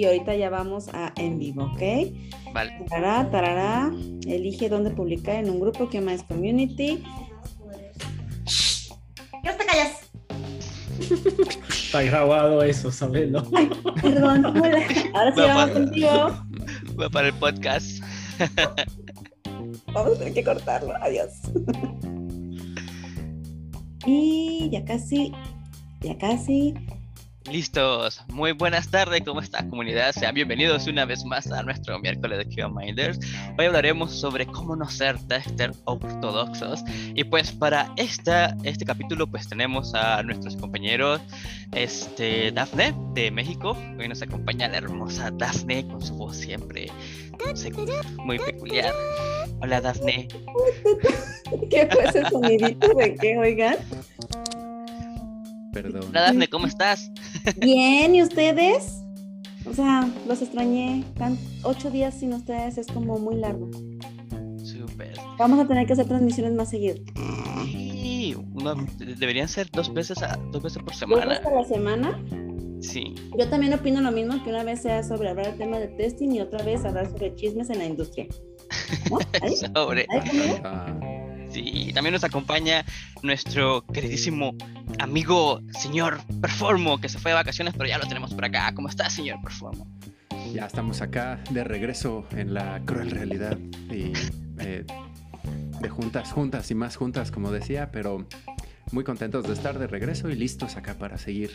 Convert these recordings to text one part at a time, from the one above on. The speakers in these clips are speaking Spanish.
y ahorita ya vamos a en vivo, ¿ok? Vale. Tarará, tarará, elige dónde publicar en un grupo que más community. ¿Qué te callas? Está grabado eso, sabelo. Ay, perdón, hola. Ahora sí Va vamos para- contigo. Va para el podcast. Vamos a tener que cortarlo. Adiós. Y ya casi, ya casi. Listos. Muy buenas tardes, ¿cómo está comunidad? Sean bienvenidos una vez más a nuestro miércoles de QA Minders. Hoy hablaremos sobre cómo no ser tester ortodoxos. Y pues para esta, este capítulo pues tenemos a nuestros compañeros este, Dafne de México. Hoy nos acompaña la hermosa Dafne con su voz siempre muy peculiar. Hola Dafne. ¿Qué fue ese sonidito de qué, oigan? Perdón. Hola Dafne, ¿cómo estás? Bien, ¿y ustedes? O sea, los extrañé. Tan, ocho días sin ustedes es como muy largo. Súper. Vamos a tener que hacer transmisiones más seguido. Sí, una- deberían ser dos veces, a- dos veces por Dos semana. veces a la semana. Sí. Yo también opino lo mismo, que una vez sea sobre hablar del tema de testing y otra vez hablar sobre chismes en la industria. ¿No? ¿Ahí? Sobre. ¿Ahí y también nos acompaña nuestro queridísimo amigo señor Performo, que se fue de vacaciones, pero ya lo tenemos por acá. ¿Cómo está, señor Performo? ya estamos acá de regreso en la cruel realidad y eh, de juntas, juntas y más juntas, como decía, pero muy contentos de estar de regreso y listos acá para seguir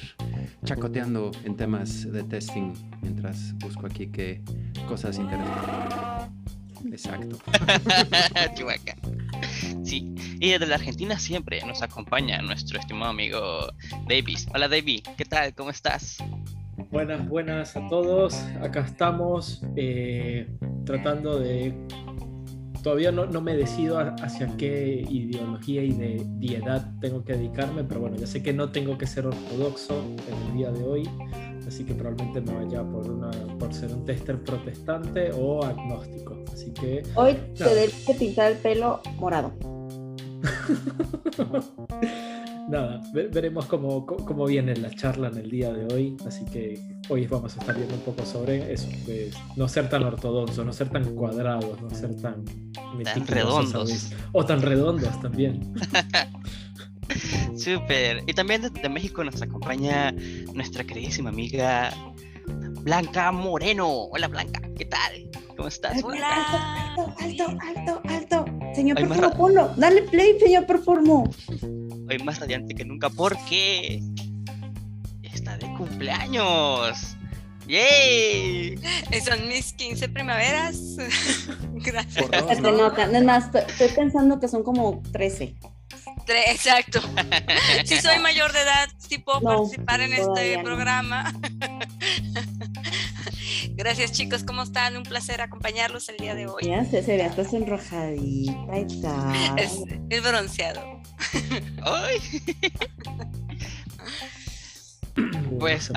chacoteando en temas de testing mientras busco aquí qué cosas interesantes. Exacto. Sí, y desde la Argentina siempre nos acompaña nuestro estimado amigo Davis. Hola, David, ¿qué tal? ¿Cómo estás? Buenas, buenas a todos. Acá estamos eh, tratando de... Todavía no, no me decido a- hacia qué ideología y de diedad tengo que dedicarme, pero bueno, ya sé que no tengo que ser ortodoxo en el día de hoy, así que probablemente me vaya por, una, por ser un tester protestante o agnóstico. Así que Hoy te No. debes de pintar el pelo morado. Nada, ve- veremos cómo, cómo viene la charla en el día de hoy. Así que hoy vamos a estar viendo un poco sobre eso, de no ser tan ortodoxos, no ser tan cuadrados, no ser tan a redondos. O tan redondos también. Súper. Y también desde México nos acompaña nuestra queridísima amiga Blanca Moreno. Hola, Blanca, ¿qué tal? ¿Cómo estás? Hola. Alto, alto, alto, alto. Señor ra- ponlo. Dale play, señor Performo. Hoy más radiante que nunca porque está de cumpleaños. ¡Yay! Son mis 15 primaveras. Gracias. Dos, ¿no? nota. Es más, estoy, estoy pensando que son como 13. Tre- Exacto. Si soy mayor de edad, sí puedo No, participar en este no. programa. Gracias chicos, ¿cómo están? Un placer acompañarlos el día de hoy. Ya ve, estás enrojadita y tal. Es, es bronceado. ¡Ay! Pues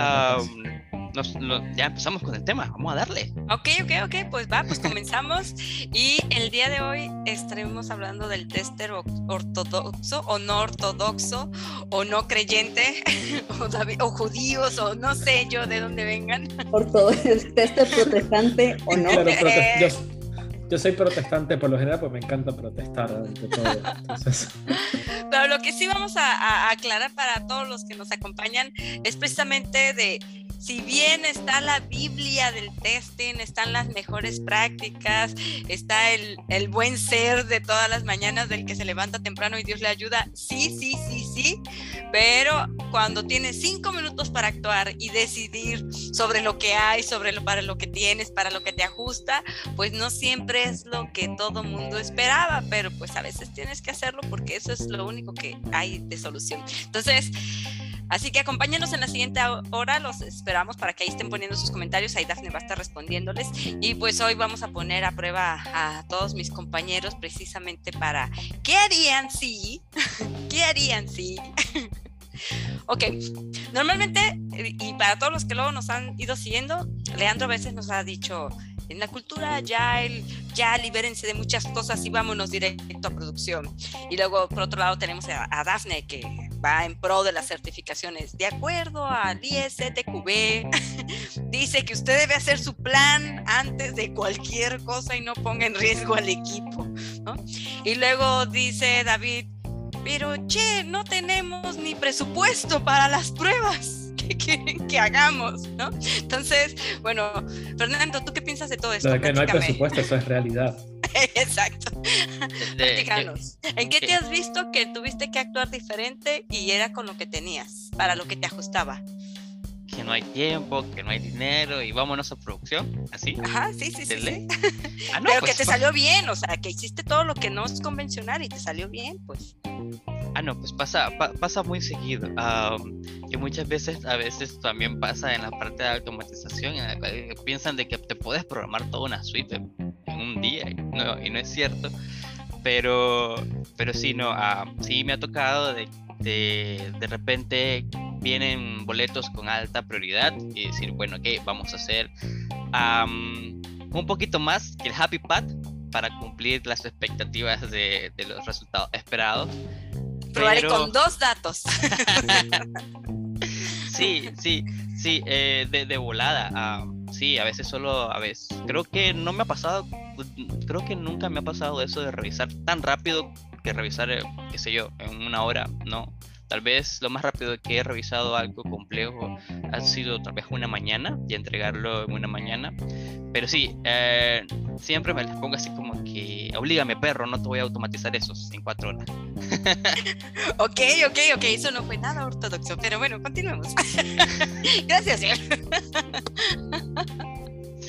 nos- ya empezamos con el tema. Vamos a darle. Ok, ok, ok, pues va, pues comenzamos. Y el día de hoy estaremos hablando del tester ortodoxo o no ortodoxo o no creyente o, judíos o no sé yo de dónde vengan. Por todo el tester protestante o no. Prote- yo, yo soy protestante por lo general, pues me encanta protestar ante todo. Entonces, Pero lo que sí vamos a, a aclarar para todos los que nos acompañan es precisamente de si bien está la Biblia del testing, están las mejores prácticas, está el, el buen ser de todas las mañanas del que se levanta temprano y Dios le ayuda, sí, sí, sí, sí, pero cuando tienes cinco minutos para actuar y decidir sobre lo que hay, sobre lo para lo que tienes, para lo que te ajusta, pues no siempre es lo que todo mundo esperaba, pero pues a veces tienes que hacerlo porque eso es lo único que hay de solución. Entonces, así que acompáñenos en la siguiente hora, los esperamos para que ahí estén poniendo sus comentarios, ahí Dafne va a estar respondiéndoles y pues hoy vamos a poner a prueba a todos mis compañeros precisamente para ¿qué harían si? ¿Qué harían si? Ok, normalmente, eh, y para todos los que luego nos han ido siguiendo, Leandro a veces nos ha dicho, en la cultura el, ya libérense de muchas cosas y vámonos directo a producción. Y luego, por otro lado, tenemos a, a Dafne, que va en pro de las certificaciones. De acuerdo al ISTQB, dice que usted debe hacer su plan antes de cualquier cosa y no ponga en riesgo al equipo. Y luego dice David, pero che, no tenemos ni presupuesto para las pruebas. ¿Qué quieren que hagamos? ¿no? Entonces, bueno, Fernando, ¿tú qué piensas de todo esto? de que no hay presupuesto, eso es realidad. Exacto. ¿En qué te has visto que tuviste que actuar diferente y era con lo que tenías, para lo que te ajustaba? Que no hay tiempo, que no hay dinero y vámonos a producción, así. Ajá, sí, sí, sí. Ah, Pero que pues te salió bien, o sea, que hiciste todo lo que no es convencional y te salió bien, pues. Ah, no, pues pasa, pasa muy seguido. que muchas veces, a veces también pasa en la parte de automatización, en la cual piensan de que te puedes programar toda una suite en un día, y no, y no es cierto. Pero, pero sí, no, sí me ha tocado de, de, de repente vienen boletos con alta prioridad y decir, bueno, ok, vamos a hacer un poquito más que el Happy Path para cumplir las expectativas de, de los resultados esperados. Probaré con dos datos. sí, sí, sí, eh, de, de, volada. sí, a veces solo, a veces. Creo que no me ha pasado, creo que nunca me ha pasado eso de revisar tan rápido que revisar, eh, qué sé yo, en una hora, no. Tal vez lo más rápido que he revisado algo complejo ha sido tal vez una mañana y entregarlo en una mañana. Pero sí, eh, siempre me les pongo así como que oblígame perro, no te voy a automatizar eso en cuatro horas. ok, ok, ok, eso no fue nada ortodoxo, pero bueno, continuemos. Gracias,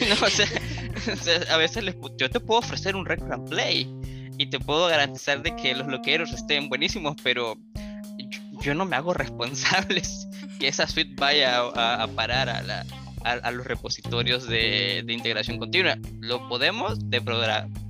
no, o sea, a veces les, yo te puedo ofrecer un record play y te puedo garantizar de que los loqueros estén buenísimos, pero yo no me hago responsable que esa suite vaya a, parar a, la, a, los repositorios de, de, integración continua. Lo podemos de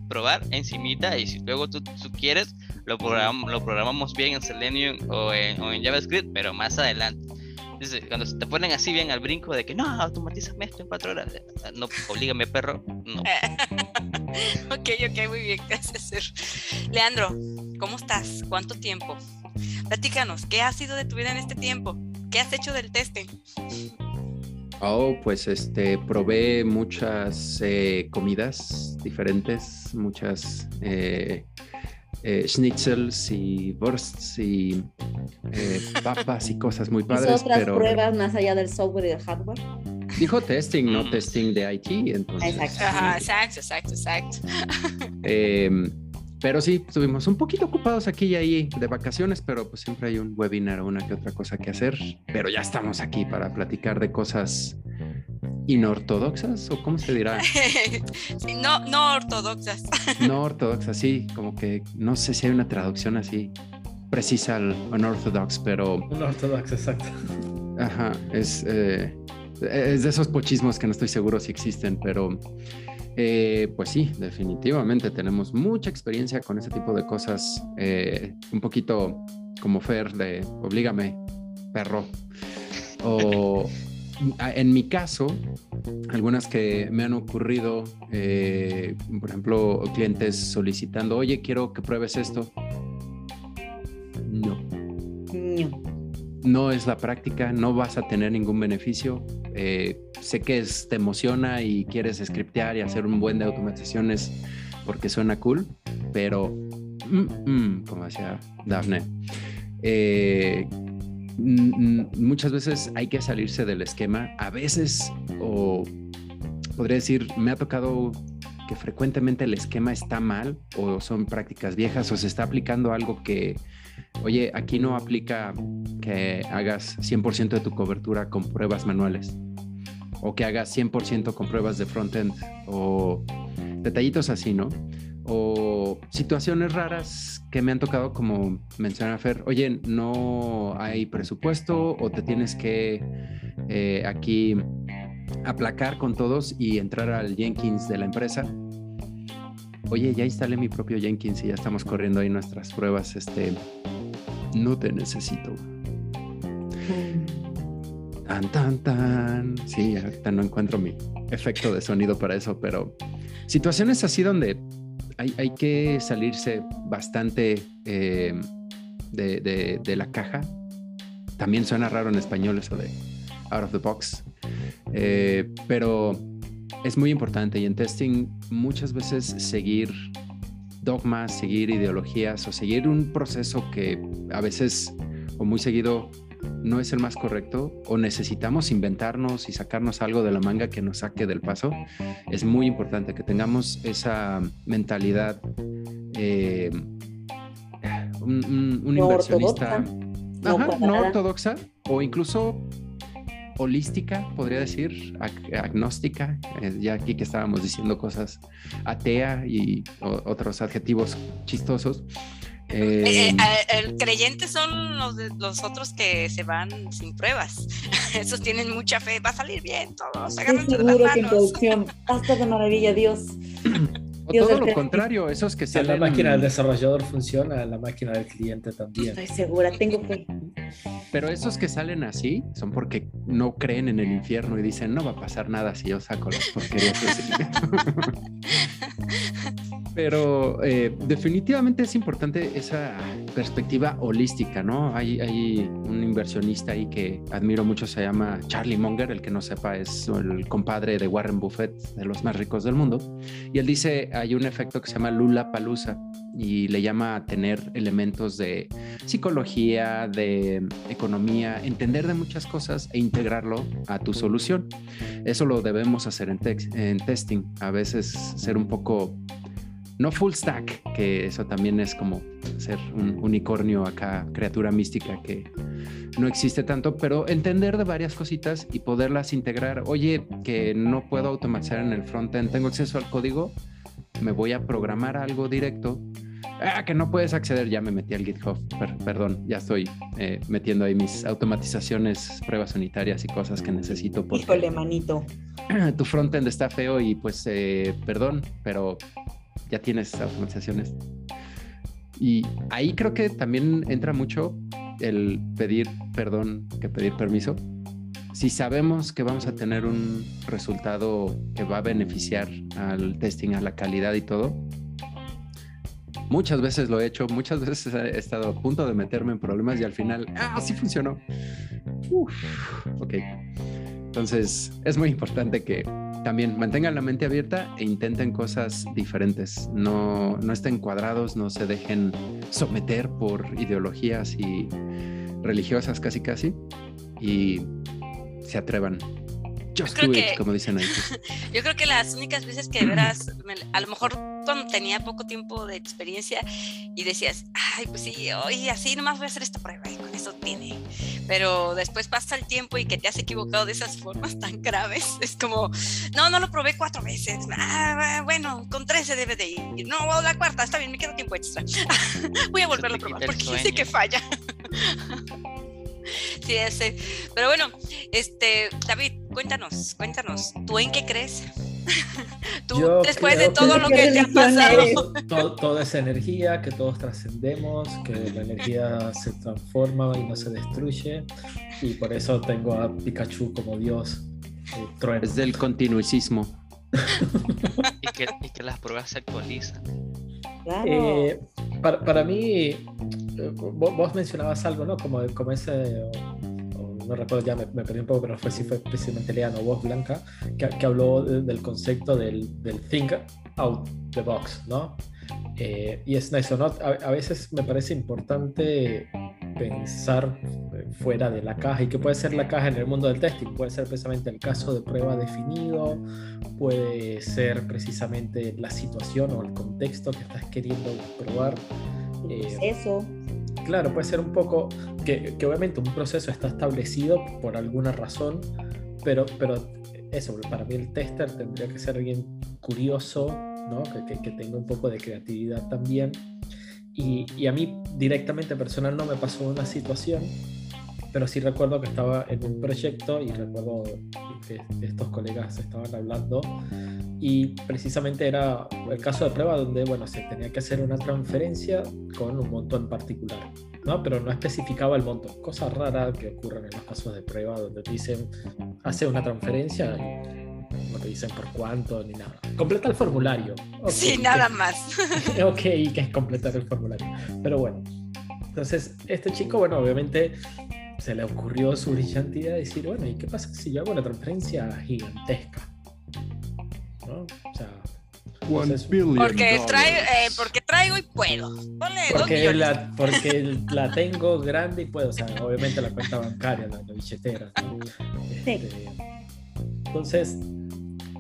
probar encimita y si luego tú, tú quieres, lo, lo programamos bien en Selenium o en, o en JavaScript, pero más adelante. Entonces, cuando se te ponen así bien al brinco de que no, automatízame esto en cuatro horas, no, oblígame, perro, no. ok, ok, muy bien, gracias. Leandro, ¿cómo estás? ¿Cuánto tiempo? Platícanos, ¿qué ha sido de tu vida en este tiempo? ¿Qué has hecho del testing? Oh, pues este, probé muchas eh, comidas diferentes, muchas eh, eh, schnitzels y wursts y papas y cosas muy padres. otras pruebas más allá del software y del hardware? Dijo testing, no mm. testing de IT, entonces. Exacto, exacto, exacto, exacto. Pero sí, estuvimos un poquito ocupados aquí y ahí de vacaciones, pero pues siempre hay un webinar o una que otra cosa que hacer. Pero ya estamos aquí para platicar de cosas inortodoxas o cómo se dirá. sí, no, no ortodoxas. no ortodoxas, sí, como que no sé si hay una traducción así precisa al unorthodox, pero... Unorthodox, exacto. Ajá, es, eh, es de esos pochismos que no estoy seguro si existen, pero eh, pues sí, definitivamente tenemos mucha experiencia con ese tipo de cosas. Eh, un poquito como Fer de oblígame, perro. O en mi caso, algunas que me han ocurrido, eh, por ejemplo, clientes solicitando, oye, quiero que pruebes esto. No es la práctica, no vas a tener ningún beneficio. Eh, sé que te emociona y quieres scriptear y hacer un buen de automatizaciones porque suena cool, pero mm, mm, como decía Daphne, eh, muchas veces hay que salirse del esquema. A veces, o podría decir, me ha tocado que frecuentemente el esquema está mal o son prácticas viejas o se está aplicando algo que, oye, aquí no aplica que hagas 100% de tu cobertura con pruebas manuales o que hagas 100% con pruebas de frontend o detallitos así, ¿no? O situaciones raras que me han tocado, como menciona Fer, oye, no hay presupuesto o te tienes que eh, aquí aplacar con todos y entrar al Jenkins de la empresa. Oye, ya instalé mi propio Jenkins y ya estamos corriendo ahí nuestras pruebas. Este, no te necesito. Tan, tan, tan. Sí, ahorita no encuentro mi efecto de sonido para eso, pero situaciones así donde hay, que salirse bastante eh, de, la caja también suena raro en español eso de out of the box. Eh, pero es muy importante y en testing muchas veces seguir dogmas, seguir ideologías o seguir un proceso que a veces o muy seguido no es el más correcto o necesitamos inventarnos y sacarnos algo de la manga que nos saque del paso, es muy importante que tengamos esa mentalidad, eh, un, inversionista. no ortodoxa o incluso holística, podría decir, agnóstica, eh, ya aquí que estábamos diciendo cosas atea y otros adjetivos chistosos. Eh, eh, el creyente son los, los otros que se van sin pruebas. Esos tienen mucha fe, va a salir bien, todos. seguro que en producción, hasta de maravilla, Dios. O todo lo contrario, esos que salen... la máquina del desarrollador funciona, la máquina del cliente también. Estoy segura, tengo fe. Pero esos que salen así son porque no creen en el infierno y dicen, no va a pasar nada si yo saco las porquerías. Pero eh, definitivamente es importante esa perspectiva holística, ¿no? Hay, hay un inversionista ahí que admiro mucho, se llama Charlie Munger, el que no sepa es el compadre de Warren Buffett, de los más ricos del mundo. Y él dice, hay un efecto que se llama Lula Palusa y le llama a tener elementos de psicología, de economía, entender de muchas cosas e integrarlo a tu solución. Eso lo debemos hacer en, en testing, a veces ser un poco no full stack, que eso también es como ser un unicornio acá, criatura mística que no existe tanto, pero entender de varias cositas y poderlas integrar. Oye, que no puedo automatizar en el frontend, tengo acceso al código, me voy a programar algo directo. Ah, que no puedes acceder, ya me metí al GitHub, perdón, ya estoy eh, metiendo ahí mis automatizaciones, pruebas unitarias y cosas que necesito. Porque Híjole, manito. Tu frontend está feo y pues, eh, perdón, pero ya tienes automatizaciones. Y ahí creo que también entra mucho el pedir perdón que pedir permiso. Si sabemos que vamos a tener un resultado que va a beneficiar al testing, a la calidad y todo, muchas veces lo he hecho, muchas veces he estado a punto de meterme en problemas y al final, ah, sí funcionó. ok. Entonces, es muy importante que también mantengan la mente abierta e intenten cosas diferentes. No, no estén cuadrados, no se dejen someter por ideologías y religiosas casi casi y se atrevan. Just do it, como dicen ahí. Yo creo que las únicas veces que verás, a lo mejor cuando tenía poco tiempo de experiencia y decías, ay, pues sí, hoy así nomás voy a hacer esta prueba y con eso tiene. Pero después pasa el tiempo y que te has equivocado de esas formas tan graves. Es como, no, no lo probé cuatro veces. Ah, bueno, con tres se debe de ir. No, la cuarta, está bien, me queda tiempo extra. voy a volverlo a probar porque sé que falla. sí, ese. Pero bueno, este, David, cuéntanos, cuéntanos, ¿tú en qué crees? Tú, después de todo lo que te ha pasado. toda esa energía, que todos trascendemos, que la energía se transforma y no se destruye. Y por eso tengo a Pikachu como Dios. Eh, es del continuismo. y, que, las pruebas se actualizan. Eh, para, para, mí, eh, vos, mencionabas algo, ¿no? Como, como ese no recuerdo ya, me, perdí un poco, pero no fue si fue precisamente Leano o vos, Blanca, que, habló del concepto del, del, think out the box, ¿no? Eh, y es eso, ¿no? A, veces me parece importante pensar eh, fuera de la caja y que puede ser la caja en el mundo del testing, puede ser precisamente el caso de prueba definido, puede ser precisamente la situación o el contexto que estás queriendo probar. Eh, eso Claro, puede ser un poco que, obviamente un proceso está establecido por alguna razón, pero, pero eso, para mí el tester tendría que ser alguien curioso, ¿no? que, que, tenga un poco de creatividad también. Y, y, a mí directamente personal no me pasó una situación, pero sí recuerdo que estaba en un proyecto y recuerdo que estos colegas estaban hablando y precisamente era el caso de prueba donde, bueno, se tenía que hacer una transferencia con un monto en particular, ¿no? Pero no especificaba el monto. Cosa rara que ocurren en los casos de prueba donde te dicen, hace una transferencia y no te dicen por cuánto ni nada. Completa el formulario. sí, nada más. ok, que es completar el formulario. Pero bueno, entonces este chico, bueno, obviamente se le ocurrió su brillante idea de decir, bueno, ¿y qué pasa si yo hago una transferencia gigantesca? ¿No? O sea, entonces, billion Porque, trae, eh, porque traigo y puedo. Ponle dos porque millones. la, porque la tengo grande y puedo, o sea, obviamente la cuenta bancaria, la, la billetera. ¿no? Sí. Este, entonces,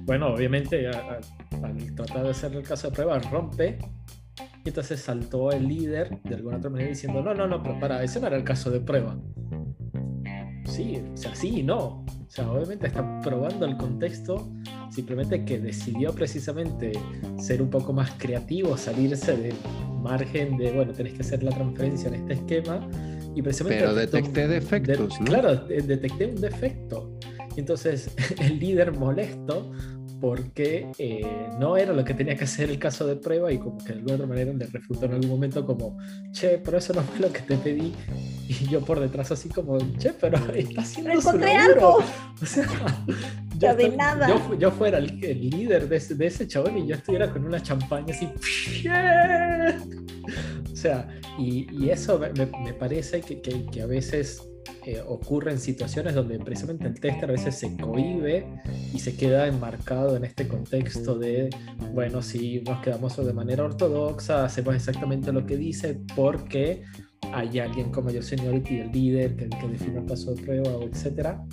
bueno, obviamente a- a- al tratar de hacer el caso de prueba rompe y entonces saltó el líder de alguna otra manera diciendo, no, no, no, pero para, ese no era el caso de prueba. Sí, o sea, sí y no. O sea, obviamente está probando el contexto, simplemente que decidió precisamente ser un poco más creativo, salirse del margen de, bueno, tenés que hacer la transferencia en este esquema. Y precisamente Pero detecté defectos, de- ¿no? Claro, de- detecté un defecto. Entonces el líder molesto porque eh, no era lo que tenía que hacer el caso de prueba y como que de alguna otra manera le refutó en algún momento como, che, pero eso no fue lo que te pedí. Y yo por detrás así como, che, pero está haciendo su Encontré laburo". algo. O sea, Ya de nada. yo, yo fuera el, el líder de ese, de ese chabón y yo estuviera con una champaña así. "Yeah". O sea, y, y eso me, me- me parece que, que- que a veces eh, ocurre en situaciones donde precisamente el tester a veces se cohíbe y se queda enmarcado en este contexto de, bueno, si nos quedamos de manera ortodoxa, hacemos exactamente lo que dice porque hay alguien como yo seniority, el líder, que, que define el paso de prueba, etcétera.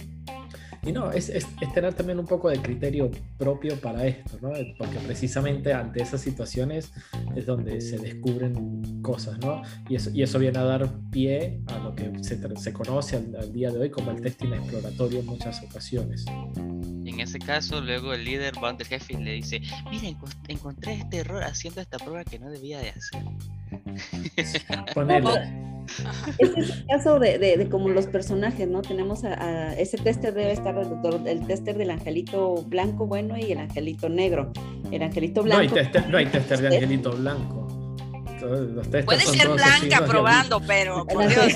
Y no, es, es, es tener también un poco de criterio propio para esto, ¿no? Porque precisamente ante esas situaciones es donde se descubren cosas, ¿no? Y eso, y eso viene a dar pie a lo que se, se conoce al, al día de hoy como el testing exploratorio en muchas ocasiones. En ese caso, luego el líder va ante el jefe y le dice, mira, enco- encontré este error haciendo esta prueba que no debía de hacer. Ponele. Ese es el caso de, de- de como los personajes, ¿no? Tenemos a, a- ese tester debe estar el, el tester del angelito blanco bueno y el angelito negro. El angelito No hay, blanco. tester, no hay tester de angelito blanco. Puede ser blanca probando, pero por. Dios.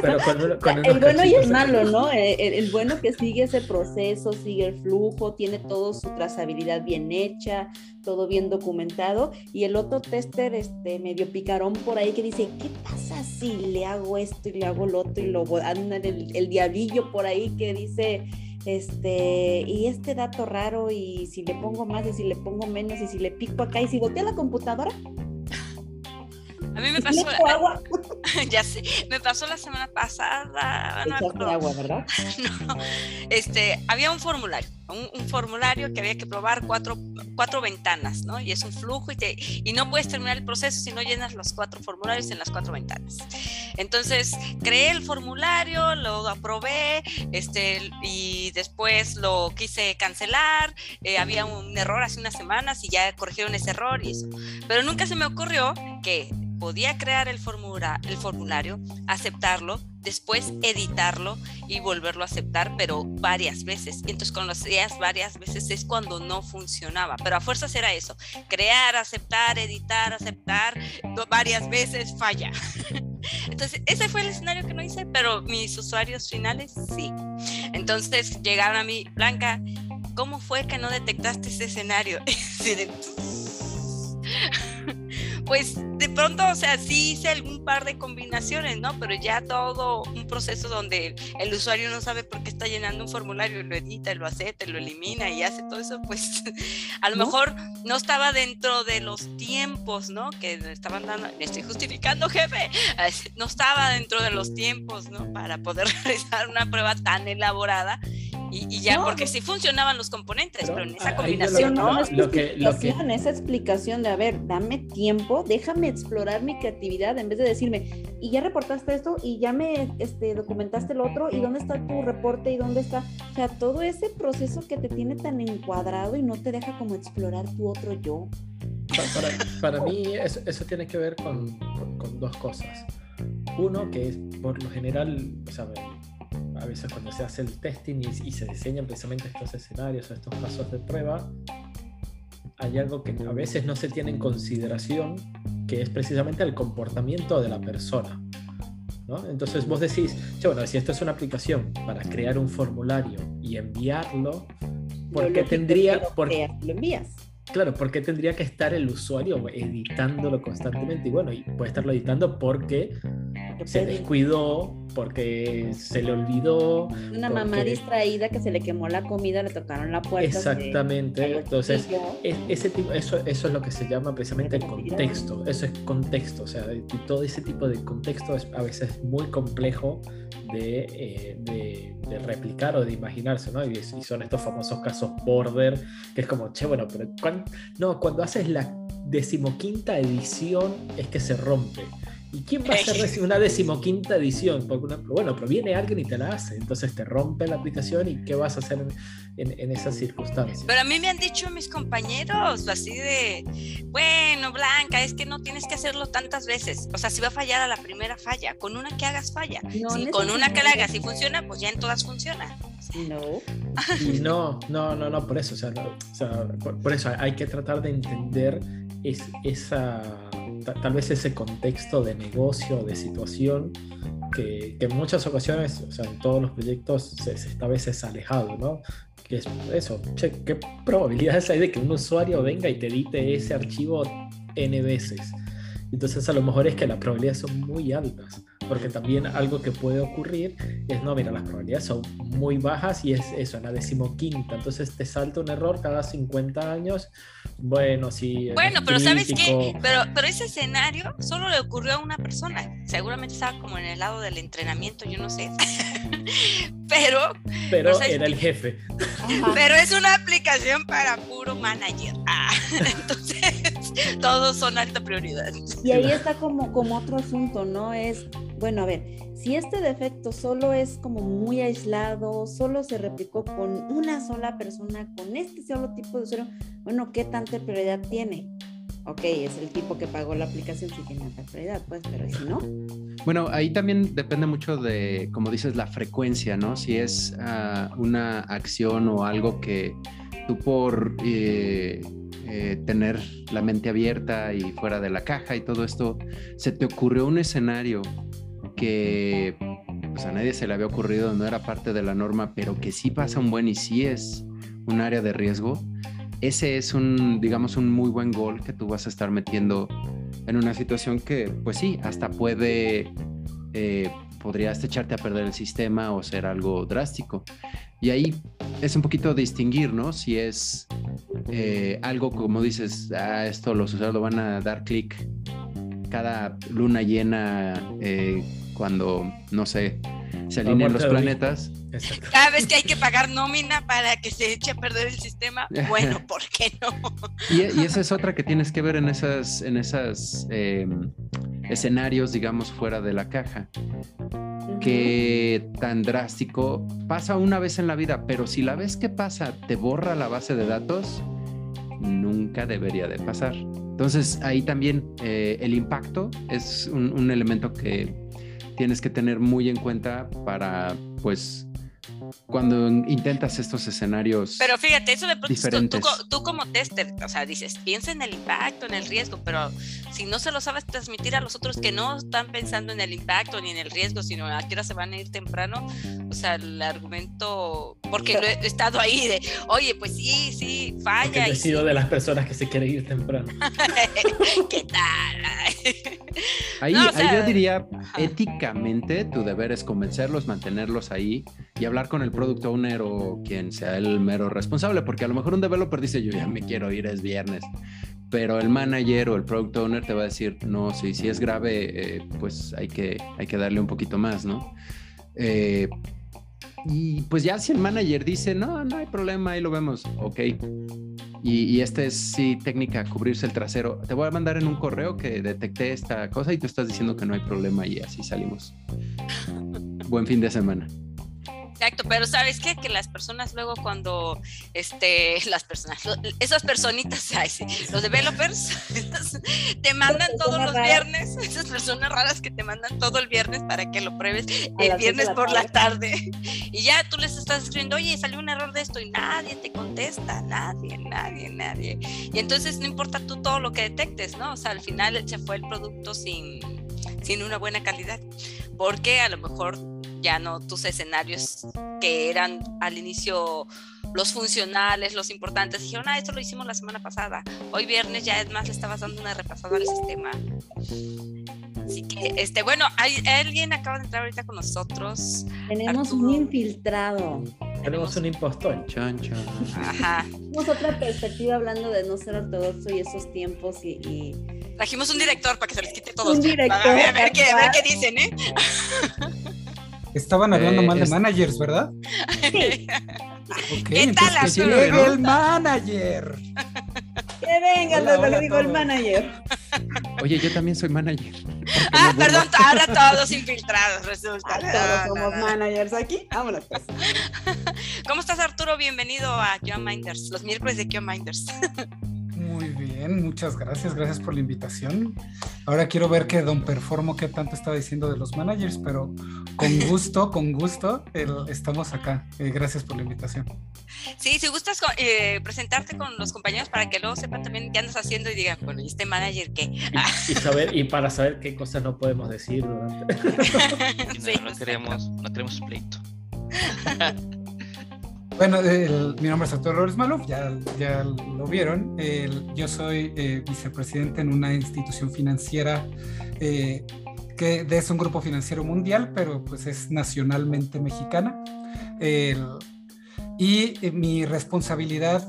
Pero con, el bueno y el malo. ¿no? El, el- bueno que sigue ese proceso, sigue el flujo, tiene todo su trazabilidad bien hecha, todo bien documentado. Y el otro tester, este, medio picarón por ahí que dice, ¿qué pasa si le hago esto y le hago lo otro y lo anda el, el diablillo por ahí que dice, este, y este dato raro y si le pongo más y si le pongo menos y si le pico acá y si voltea la computadora, A mí me pasó, agua, ya sé, me pasó la semana pasada. no agua, ¿verdad? No, este, había un formulario, un, un formulario que había que probar cuatro, cuatro ventanas, ¿no? Y es un flujo y, te, y no puedes terminar el proceso si no llenas los cuatro formularios en las cuatro ventanas. Entonces, creé el formulario, lo aprobé, este, y después lo quise cancelar, eh, había un error hace unas semanas y ya corrigieron ese error y eso. Pero nunca se me ocurrió que podía crear el, formula- el formulario, aceptarlo, después editarlo y volverlo a aceptar, pero varias veces. Entonces con las ideas varias veces es cuando no funcionaba, pero a fuerzas era eso, crear, aceptar, editar, aceptar, varias veces falla. Entonces ese fue el escenario que no hice, pero mis usuarios finales sí. Entonces llegaron a mí, Blanca, ¿cómo fue que no detectaste ese escenario? Pues de pronto, o sea, sí hice algún par de combinaciones, ¿no? Pero ya todo un proceso donde el usuario no sabe por qué está llenando un formulario y lo edita, lo acepta, lo elimina y hace todo eso, pues a lo mejor no estaba dentro de los tiempos, ¿no? Que estaban dando, estoy justificando, jefe, no estaba dentro de los tiempos, ¿no? Para poder realizar una prueba tan elaborada. Y, y ya, No, porque sí funcionaban los componentes, Pero pero en esa combinación, lo- ¿no? Lo que- lo que- esa explicación de, a ver, dame tiempo, déjame explorar mi creatividad en vez de decirme, y ya reportaste esto, y ya me este, documentaste lo otro, y dónde está tu reporte, y dónde está, o sea, todo ese proceso que te tiene tan encuadrado y no te deja como explorar tu otro yo. Pa- Para, para mí eso, eso tiene que ver con, con- con dos cosas. Uno, que es por lo general, o sea, a veces cuando se hace el testing y, y se diseñan precisamente estos escenarios o estos casos de prueba, hay algo que a veces no se tiene en consideración, que es precisamente el comportamiento de la persona. ¿no? Entonces vos decís, "Che, bueno, si esto es una aplicación para crear un formulario y enviarlo, ¿por qué tendría, por- lo envías. Claro, porque tendría que estar el usuario editándolo constantemente. Y bueno, y puede estarlo editando porque se descuidó porque se le olvidó. Una mamá distraída que se le quemó la comida, le tocaron la puerta. Exactamente. Entonces, ese tipo, eso, eso es lo que se llama precisamente el contexto. Eso es contexto. O sea, todo ese tipo de contexto es a veces muy complejo de, eh, de, replicar o de imaginarse, ¿no? Y, son estos famosos casos border, que es como, che, bueno, pero no, cuando haces la decimoquinta edición es que se rompe. ¿Y quién va a hacer una decimoquinta edición? Porque bueno, pero viene alguien y te la hace, entonces te rompe la aplicación y ¿qué vas a hacer en, esas circunstancias? Pero a mí me han dicho mis compañeros así de, bueno, Blanca, es que no tienes que hacerlo tantas veces. O sea, si va a fallar a la primera falla, con una que hagas falla. si con una que la hagas y funciona, pues ya en todas funciona. No. no, no, no, no, por eso, o sea, por, eso hay que tratar de entender es, esa tal vez ese contexto de negocio, de situación, que, en muchas ocasiones, o sea, en todos los proyectos se, se está a veces alejado, ¿no? Que es eso, ¿qué probabilidades hay de que un usuario venga y te edite ese archivo N veces? Entonces a lo mejor es que las probabilidades son muy altas porque también algo que puede ocurrir es, no, mira, las probabilidades son muy bajas y es eso, en la decimoquinta, entonces te salta un error cada 50 años, bueno, sí. Bueno, pero ¿sabes qué? Pero, pero ese escenario solo le ocurrió a una persona, seguramente estaba como en el lado del entrenamiento, yo no sé, pero... Pero era el jefe. Pero es una aplicación para puro manager. Ah, entonces, todos son alta prioridad. Y ahí está como, como otro asunto, ¿no? Es bueno, a ver, si este defecto solo es como muy aislado, solo se replicó con una sola persona, con este solo tipo de usuario, bueno, ¿qué tanta prioridad tiene? Ok, es el tipo que pagó la aplicación, si tiene tanta prioridad, pues, pero si no. Bueno, ahí también depende mucho de, como dices, la frecuencia, ¿no? Si es ah, una acción o algo que tú por eh, eh, tener la mente abierta y fuera de la caja y todo esto, se te ocurrió un escenario que pues, a nadie se le había ocurrido, no era parte de la norma, pero que sí pasa un buen y sí es un área de riesgo, ese es un, digamos, un muy buen gol que tú vas a estar metiendo en una situación que, pues sí, hasta puede, eh, podrías echarte a perder el sistema o ser algo drástico. Y ahí es un poquito distinguir, ¿no? Si es eh, algo como dices, ah, esto los usuarios lo van a dar clic cada luna llena eh, cuando, no sé, se alinean los planetas. Cada vez que hay que pagar nómina para que se eche a perder el sistema, bueno, ¿por qué no? y, esa es otra que tienes que ver en esas, en esas em, escenarios, digamos, fuera de la caja. Que tan drástico pasa una vez en la vida, pero si la vez que pasa te borra la base de datos, nunca debería de pasar. Entonces ahí también eh, el impacto es un, elemento que tienes que tener muy en cuenta para pues cuando intentas estos escenarios. Pero fíjate, eso de pronto tú, como tester, o sea, dices, piensa en el impacto, en el riesgo, pero si no se lo sabes transmitir a los otros que no están pensando en el impacto ni en el riesgo, sino a qué hora se van a ir temprano, o sea, el argumento, porque lo he estado ahí de, oye, pues sí, sí, falla. he sido de las personas que se quieren ir temprano. ¿Qué tal? ahí, ahí yo diría, éticamente, tu deber es convencerlos, mantenerlos ahí y hablar con el product owner o quien sea el mero responsable, porque a lo mejor un developer dice, yo ya me quiero ir, es viernes, pero el manager o el product owner te va a decir, no, si, si es grave, eh, pues hay que, hay que darle un poquito más, ¿no? Eh, y pues ya si el manager dice, no, no hay problema, ahí lo vemos, ok. Y, y esta es sí técnica, cubrirse el trasero. Te voy a mandar en un correo que detecté esta cosa y tú estás diciendo que no hay problema y así salimos. Buen fin de semana. Exacto, pero ¿sabes qué? Que las personas luego cuando, este, las personas, esas personitas, los developers, te mandan todos los viernes, esas personas raras que te mandan todo el viernes para que lo pruebes el viernes por la tarde. Y ya tú les estás escribiendo, oye, salió un error de esto y nadie te contesta, nadie, nadie, nadie. Y entonces no importa tú todo lo que detectes, ¿no? O sea, al final se fue el producto sin, sin una buena calidad, porque a lo mejor ya no tus escenarios que eran al inicio los funcionales, los importantes, dijeron, ah, esto lo hicimos la semana pasada, hoy viernes ya es más le estabas dando una repasada al sistema. Así que, este, bueno, hay alguien acaba de entrar ahorita con nosotros. Tenemos Arturo. un infiltrado. Tenemos un impostor. Chan, chan. Ajá. Tenemos otra perspectiva hablando de no ser ortodoxo y esos tiempos y, y- Trajimos un director para que se les quite todos. Un director, A ver, a ver qué, a ver qué dicen, ¿eh? Estaban hablando Eh, mal de es- managers, ¿verdad? Sí, ¿Qué tal, que llegue el manager. que venga Hola, lo que dijo el manager. Oye, yo también soy manager. Ah, perdón, ahora todos infiltrados resulta. Ah, No, Todos no, somos no. managers aquí. Vámonos pues. ¿Cómo estás, Arturo? Bienvenido a Kyo Minders, los miércoles de Kyo Minders. Muy bien, muchas gracias, gracias por la invitación. Ahora quiero ver que Don Performo qué tanto estaba diciendo de los managers, pero con gusto, con gusto, el- estamos acá. Eh, gracias por la invitación. Sí, si gustas eh, presentarte con los compañeros para que luego sepan también qué andas haciendo y digan, bueno, ¿y este manager qué? Y, y saber, y para saber qué cosas no podemos decir durante. Y Sí, no, no queremos, no queremos pleito. Bueno, el- mi nombre es Arturo Flores Maluf, ya, lo vieron. Yo soy eh, vicepresidente en una institución financiera eh, que es un grupo financiero mundial, pero pues es nacionalmente mexicana. El- y eh, mi responsabilidad,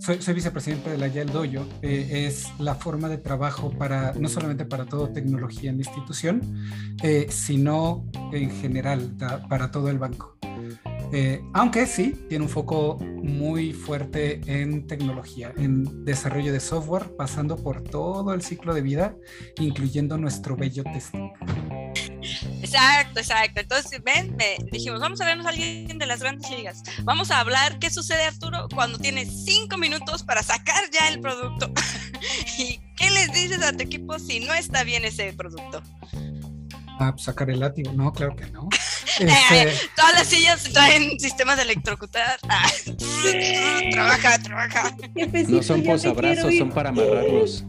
soy, soy vicepresidente de la YAL Doyo, eh, es la forma de trabajo para, no solamente para todo tecnología en la institución, eh, sino en general da- para todo el banco. Eh, aunque sí, tiene un foco muy fuerte en tecnología, en desarrollo de software, pasando por todo el ciclo de vida, incluyendo nuestro bello testing. Exacto, exacto. Entonces, ven, me dijimos, vamos a vernos a alguien de las grandes ligas. Vamos a hablar qué sucede, Arturo, cuando tienes cinco minutos para sacar ya el producto. ¿Y qué les dices a tu equipo si no está bien ese producto? Ah, pues sacar el látigo. No, claro que no. Eh, Este, Todas las sillas traen sistemas de electrocutar. Ah, trabaja, trabaja. Jefecito, No son posabrazos, son para amarrarlos.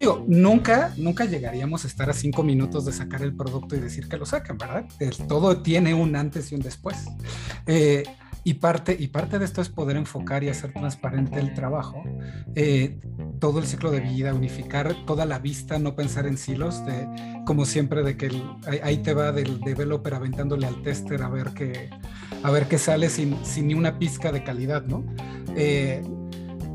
digo, nunca, nunca llegaríamos a estar a cinco minutos de sacar el producto y decir que lo sacan, ¿verdad? El- todo tiene un antes y un después. Eh, y, parte, y parte de esto es poder enfocar y hacer transparente el trabajo, eh, todo el ciclo de vida, unificar toda la vista, no pensar en silos, de, como siempre, de que el- ahí, te va del developer aventándole al tester a ver qué, a ver qué sale sin, sin ni una pizca de calidad, ¿no? Eh,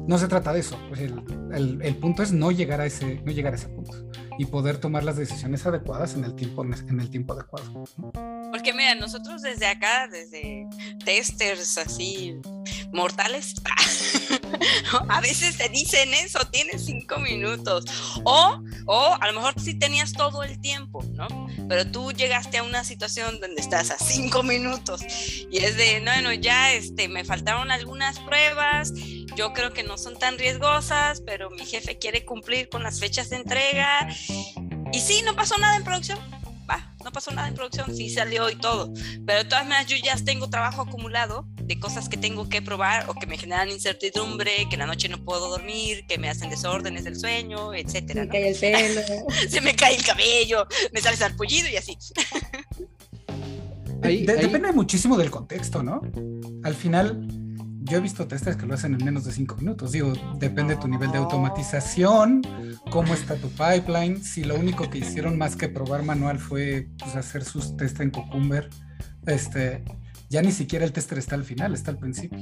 no se trata de eso. pues el, el- el punto es no llegar, a ese, no llegar a ese punto y poder tomar las decisiones adecuadas en el tiempo, en el tiempo adecuado. ¿no? Nosotros desde acá, desde testers así mortales, a veces te dicen eso, tienes cinco minutos. O, o a lo mejor sí tenías todo el tiempo, ¿no? Pero tú llegaste a una situación donde estás a cinco minutos y es de, no, no, ya este, me faltaron algunas pruebas, yo creo que no son tan riesgosas, pero mi jefe quiere cumplir con las fechas de entrega. Y sí, no pasó nada en producción. Va, no pasó nada en producción, sí salió y todo. Pero de todas maneras yo ya tengo trabajo acumulado de cosas que tengo que probar o que me generan incertidumbre, que en la noche no puedo dormir, que me hacen desórdenes del sueño, etcétera. Me ¿no? cae el pelo. Se me cae el cabello, me sale sarpullido y así. Ahí- De- ahí- Depende muchísimo del contexto, ¿no? Al final, yo he visto testers que lo hacen en menos de cinco minutos. Digo, depende de tu nivel de automatización, cómo está tu pipeline. Si lo único que hicieron más que probar manual fue pues, hacer sus test en Cucumber, este, ya ni siquiera el tester está al final, está al principio.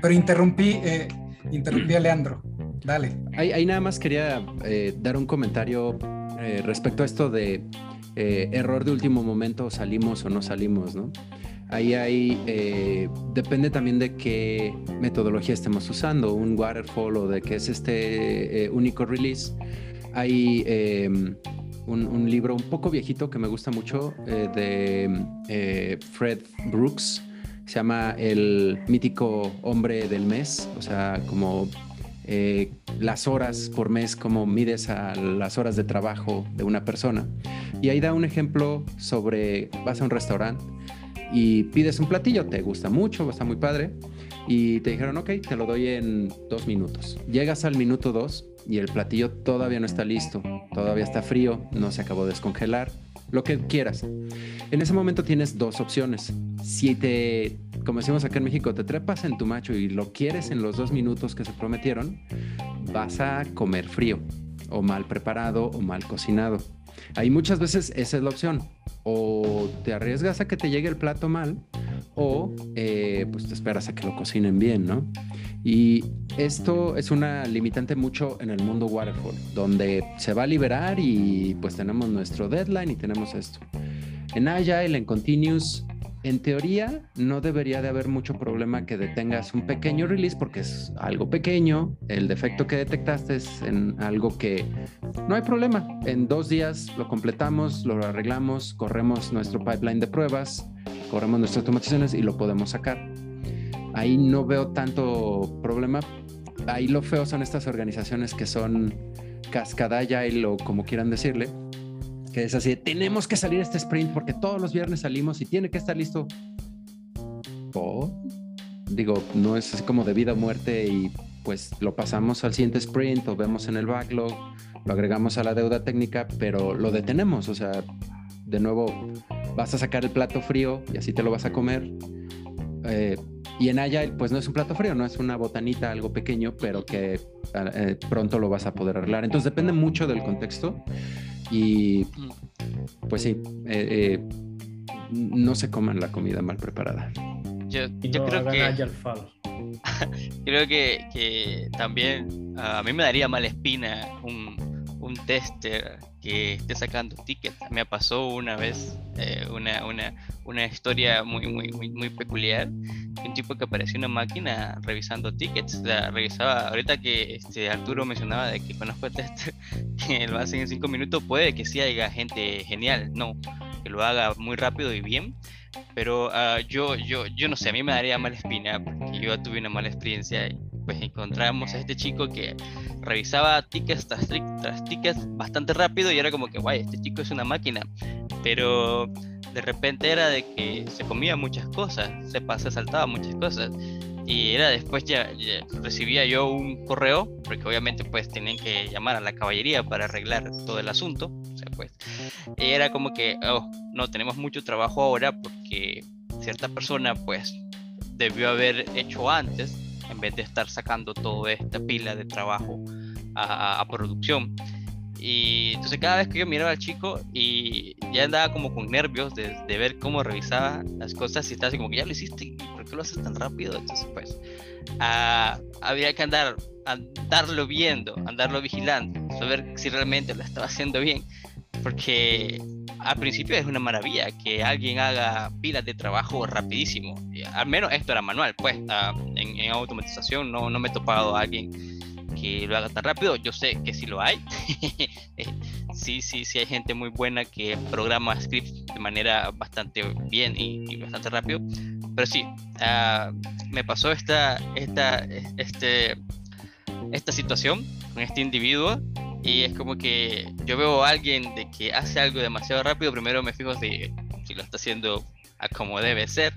Pero interrumpí, eh, interrumpí a Leandro. Dale. Ahí, ahí nada más quería eh, dar un comentario eh, respecto a esto de eh, error de último momento, salimos o no salimos, ¿no? Ahí hay, eh, depende también de qué metodología estemos usando, un waterfall o de qué es este eh, único release. Hay eh, un, un libro un poco viejito que me gusta mucho eh, de eh, Fred Brooks, se llama El mítico hombre del mes, o sea, como eh, las horas por mes, como mides a las horas de trabajo de una persona. Y ahí da un ejemplo sobre, vas a un restaurante y pides un platillo, te gusta mucho, está muy padre, y te dijeron, ok, te lo doy en dos minutos. Llegas al minuto dos y el platillo todavía no está listo, todavía está frío, no se acabó de descongelar, lo que quieras. En ese momento tienes dos opciones. Si te, como decimos acá en México, te trepas en tu macho y lo quieres en los dos minutos que se prometieron, vas a comer frío o mal preparado o mal cocinado. Ahí muchas veces esa es la opción. O te arriesgas a que te llegue el plato mal o eh, pues te esperas a que lo cocinen bien, ¿no? Y esto es una limitante mucho en el mundo waterfall, donde se va a liberar y pues tenemos nuestro deadline y tenemos esto. En Agile, en Continuous, en teoría no debería de haber mucho problema que detengas un pequeño release porque es algo pequeño, el defecto que detectaste es en algo que no hay problema. En dos días lo completamos, lo arreglamos, corremos nuestro pipeline de pruebas, corremos nuestras automatizaciones y lo podemos sacar. Ahí no veo tanto problema. Ahí lo feo son estas organizaciones que son cascada agile o como quieran decirle, es así, tenemos que salir este sprint porque todos los viernes salimos y tiene que estar listo. O, digo, no es así como de vida o muerte y pues lo pasamos al siguiente sprint o vemos en el backlog, lo agregamos a la deuda técnica, pero lo detenemos, o sea, de nuevo vas a sacar el plato frío y así te lo vas a comer. Eh, y en Agile, pues no es un plato frío, no es una botanita, algo pequeño, pero que eh, pronto lo vas a poder arreglar. Entonces depende mucho del contexto. Y pues sí, eh, eh, no se coman la comida mal preparada. Yo, yo creo que... creo que, que, también a mí me daría mala espina un, un tester que esté sacando tickets. Me pasó una vez eh, una, una, una, historia muy, muy, muy, muy peculiar. Un tipo que apareció en una máquina revisando tickets. La revisaba, ahorita que este, Arturo mencionaba de que conozco a tester que lo hacen en cinco minutos, puede que sí haya gente genial. No, que lo haga muy rápido y bien. Pero uh, yo, yo, yo no sé, a mí me daría mala espina porque yo tuve una mala experiencia pues encontramos a este chico que revisaba tickets tras, tickets bastante rápido y era como que, guay, este chico es una máquina. Pero de repente era de que se comía muchas cosas, se, se saltaba muchas cosas. Y era después ya, recibía yo un correo, porque obviamente pues tenían que llamar a la caballería para arreglar todo el asunto. O sea, pues era como que, oh, no, tenemos mucho trabajo ahora porque cierta persona pues debió haber hecho antes en vez de estar sacando toda esta pila de trabajo a, producción. Y entonces cada vez que yo miraba al chico y ya andaba como con nervios de, ver cómo revisaba las cosas y estaba así como que ya lo hiciste, ¿por qué lo haces tan rápido? Entonces pues ah, había que andar, andarlo viendo, andarlo vigilando, saber si realmente lo estaba haciendo bien, porque al principio es una maravilla que alguien haga pilas de trabajo rapidísimo. Al menos esto era manual, pues en, automatización no, no me he topado a alguien que lo haga tan rápido. Yo sé que sí lo hay. sí, sí, sí hay gente muy buena que programa scripts de manera bastante bien y, bastante rápido. Pero sí, ah, me pasó esta, esta, este, esta situación con este individuo y es como que yo veo a alguien de que hace algo demasiado rápido, primero me fijo si, si lo está haciendo a como debe ser.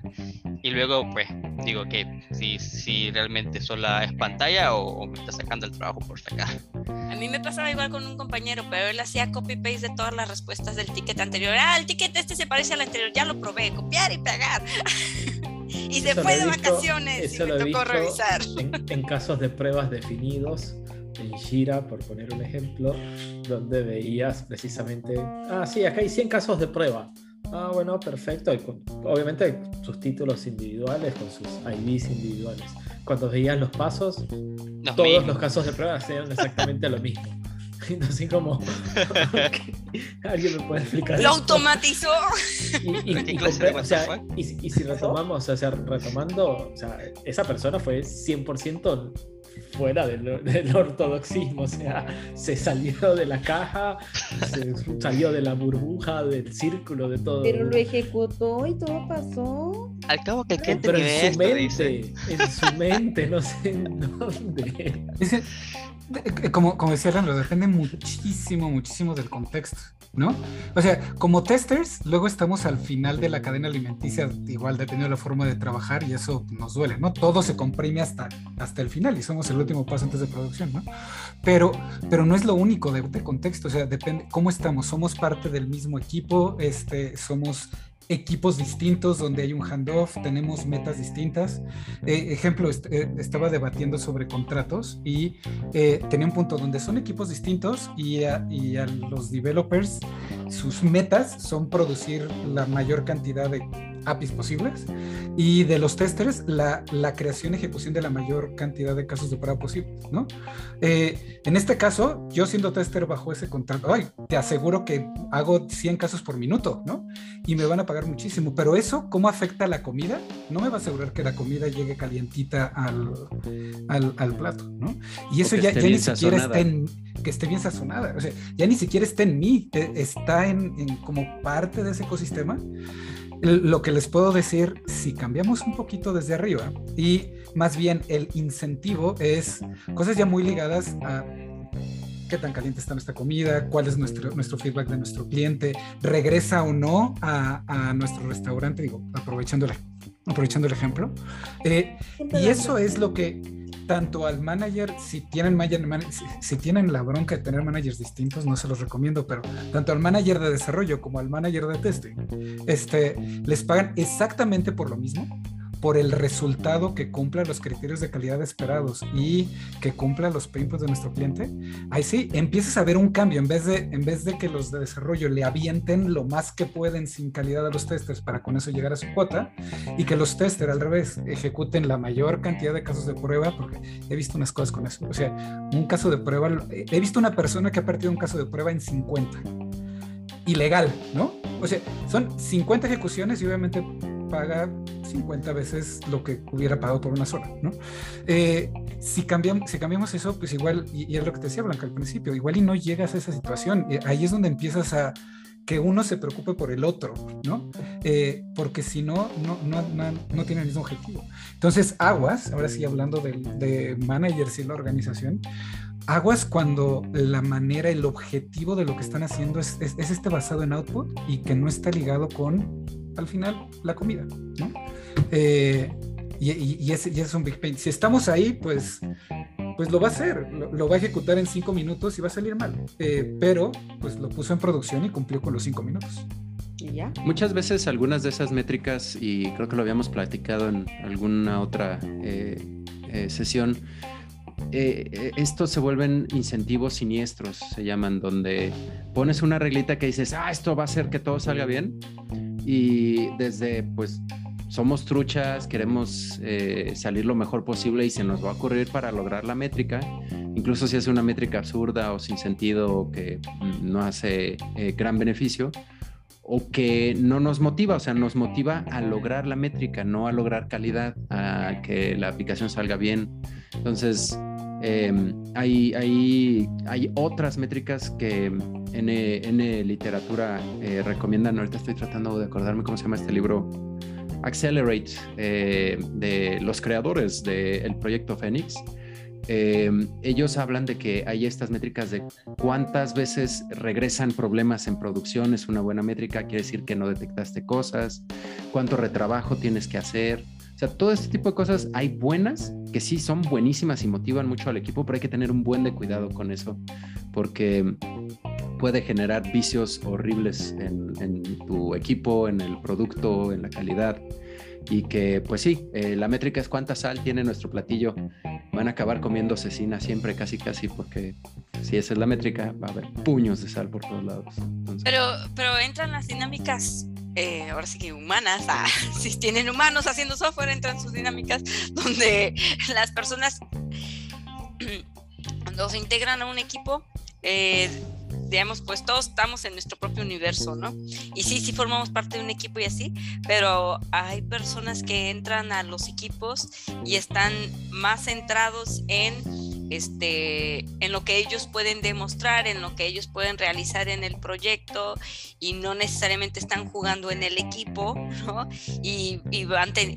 Y luego, pues, digo que si, si realmente solo es pantalla o, me está sacando el trabajo por sacar. A mí me pasaba igual con un compañero, pero él hacía copy-paste de todas las respuestas del ticket anterior. Ah, el ticket este se parece al anterior, ya lo probé, copiar y pegar. y se fue de vacaciones y me tocó revisar. en casos de pruebas definidos en Shira, por poner un ejemplo, donde veías precisamente, ah, sí, acá hay 100 casos de prueba. Ah, bueno, perfecto. obviamente sus títulos individuales, con sus IDs individuales. Cuando veías los pasos, todos los casos de prueba eran exactamente lo mismo. Entonces, como alguien me puede explicar. Lo automatizó. Y, y, si retomamos, o sea, retomando, o sea, esa persona fue 100% fuera del, ortodoxismo, o sea, se salió de la caja, se salió de la burbuja, del círculo, de todo. Pero lo ejecutó y todo pasó. Al cabo que el Pero en su mente, en su mente, no sé en dónde. Como, como decía Randall, depende muchísimo, muchísimo del contexto. ¿no? O sea, como testers, luego estamos al final de la cadena alimenticia, igual dependiendo de la forma de trabajar, y eso nos duele, ¿no? Todo se comprime hasta, hasta el final y somos el último paso antes de producción, ¿no? Pero, pero no es lo único de, de contexto, o sea, depende cómo estamos, somos parte del mismo equipo, este, somos equipos distintos donde hay un handoff, tenemos metas distintas. Eh, ejemplo, eh, estaba debatiendo sobre contratos y eh, tenía un punto donde son equipos distintos y y a los developers sus metas son producir la mayor cantidad de APIs posibles y de los testers la, la creación y ejecución de la mayor cantidad de casos de prueba posibles, ¿no? Eh, en este caso, yo siendo tester bajo ese contrato, ay, te aseguro que hago 100 casos por minuto, ¿no? Y me van a pagar muchísimo, pero eso, ¿cómo afecta la comida? No me va a asegurar que la comida llegue calientita al, al, al plato, ¿no? Y eso ya, ya ni siquiera está en que esté bien sazonada, o sea, ya ni siquiera está en mí, eh, está en, en como parte de ese ecosistema lo que les puedo decir, si cambiamos un poquito desde arriba y más bien el incentivo es cosas ya muy ligadas a qué tan caliente está nuestra comida, cuál es nuestro, nuestro feedback de nuestro cliente, regresa o no a, a nuestro restaurante, digo, aprovechando el, aprovechando el ejemplo. Eh, y eso es lo que tanto al manager, si tienen, si, tienen la bronca de tener managers distintos, no se los recomiendo, pero tanto al manager de desarrollo como al manager de testing, este, les pagan exactamente por lo mismo por el resultado que cumpla los criterios de calidad esperados y que cumpla los pain de nuestro cliente, ahí sí empiezas a ver un cambio. En vez, de, en vez de que los de desarrollo le avienten lo más que pueden sin calidad a los testers para con eso llegar a su cuota y que los testers al revés ejecuten la mayor cantidad de casos de prueba, porque he visto unas cosas con eso. O sea, un caso de prueba, he visto una persona que ha partido un caso de prueba en 50. Ilegal, ¿no? O sea, son 50 ejecuciones y obviamente paga 50 veces lo que hubiera pagado por una sola, ¿no? Eh, si, cambiamos, si cambiamos eso, pues igual, y, es lo que te decía Blanca al principio, igual y no llegas a esa situación, eh, ahí es donde empiezas a que uno se preocupe por el otro, ¿no? Eh, porque si no, no, no, no, tiene el mismo objetivo. Entonces, aguas, ahora sí hablando de, de managers y la organización, aguas cuando la manera, el objetivo de lo que están haciendo es, es, es, este basado en output y que no está ligado con al final la comida, ¿no? Eh, y, y, ese, es un big pain. Si estamos ahí, pues, pues lo va a hacer, lo, va a ejecutar en cinco minutos y va a salir mal. Eh, pero, pues lo puso en producción y cumplió con los cinco minutos. ¿Y ya? Muchas veces algunas de esas métricas, y creo que lo habíamos platicado en alguna otra eh, sesión, estos se vuelven incentivos siniestros, se llaman, donde pones una reglita que dices, ah, esto va a hacer que todo salga bien, y desde pues somos truchas, queremos eh, salir lo mejor posible y se nos va a ocurrir para lograr la métrica, incluso si es una métrica absurda o sin sentido o que no hace eh, gran beneficio o que no nos motiva, o sea, nos motiva a lograr la métrica, no a lograr calidad, a que la aplicación salga bien. Entonces, em, hay, hay, hay otras métricas que en literatura eh, recomiendan, ahorita estoy tratando de acordarme cómo se llama este libro, Accelerate, eh, de los creadores del proyecto Phoenix. Em, ellos hablan de que hay estas métricas de cuántas veces regresan problemas en producción, es una buena métrica, quiere decir que no detectaste cosas, cuánto retrabajo tienes que hacer. Sea, todo este tipo de cosas hay buenas, que sí son buenísimas y motivan mucho al equipo, pero hay que tener un buen de cuidado con eso, porque puede generar vicios horribles en, tu equipo, en el producto, en la calidad. Y que, pues sí, eh, la métrica es cuánta sal tiene nuestro platillo. Van a acabar comiendo cecina siempre, casi, casi, porque si esa es la métrica, va a haber puños de sal por todos lados. Pero, pero entran las dinámicas eh, ahora sí que humanas, ah, si tienen humanos haciendo software, entran sus dinámicas donde las personas cuando se integran a un equipo eh, digamos, pues todos estamos en nuestro propio universo, ¿no? Y sí, sí formamos parte de un equipo y así, pero hay personas que entran a los equipos y están más centrados en este, en lo que ellos pueden demostrar, en lo que ellos pueden realizar en el proyecto y no necesariamente están jugando en el equipo, ¿no? Y, y,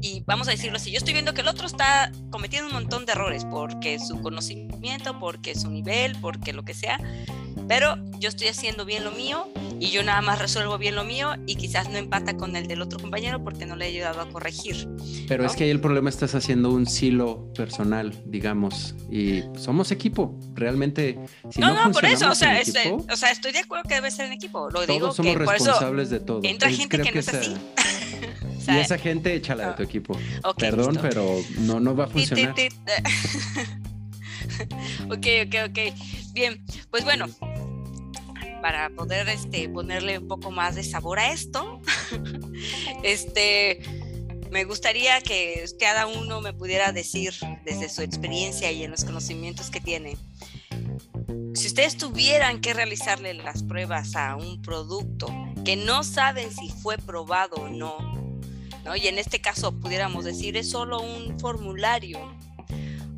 y, vamos a decirlo así, yo estoy viendo que el otro está cometiendo un montón de errores porque su conocimiento, porque su nivel, porque lo que sea, pero yo estoy haciendo bien lo mío y yo nada más resuelvo bien lo mío y quizás no empata con el del otro compañero porque no le he ayudado a corregir. Pero es que ahí el problema estás haciendo un silo personal, digamos, y somos equipo, realmente. Si no, no, por eso, o sea, o sea, estoy de acuerdo que debe ser en equipo. Lo digo somos responsables de todo. Entra gente que, no es así. y esa gente échala de tu equipo. Perdón, pero no, no va a funcionar. ok, ok, ok. Bien, pues bueno, para poder este, ponerle un poco más de sabor a esto, este, me gustaría que cada uno me pudiera decir desde su experiencia y en los conocimientos que tiene. Si ustedes tuvieran que realizarle las pruebas a un producto que no saben si fue probado o no, ¿no? y en este caso pudiéramos decir es solo un formulario,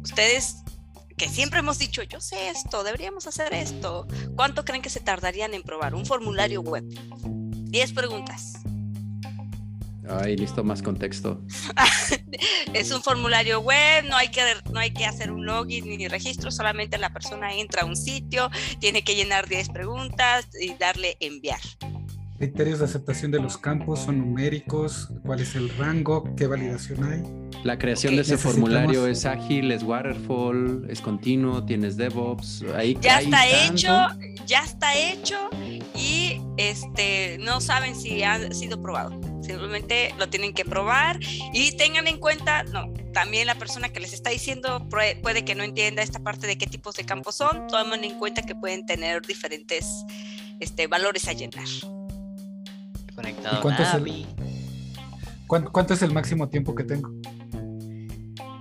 ustedes que siempre hemos dicho, yo sé esto, deberíamos hacer esto. ¿Cuánto creen que se tardarían en probar un formulario web? 10 preguntas. Ay, listo, más contexto. es un formulario web, no hay, que, no hay que hacer un login ni registro, solamente la persona entra a un sitio, tiene que llenar 10 preguntas y darle enviar. Criterios de aceptación de los campos son numéricos, cuál es el rango, qué validación hay. La creación de ese formulario es ágil, es waterfall, es continuo, tienes DevOps, ahí ya está hecho, ya está hecho y este no saben si ha sido probado. Simplemente lo tienen que probar y tengan en cuenta, no, también la persona que les está diciendo puede que no entienda esta parte de qué tipos de campos son, tomen en cuenta que pueden tener diferentes este, valores a llenar conectado cuánto, es el, ¿cuánto, es el máximo tiempo que tengo?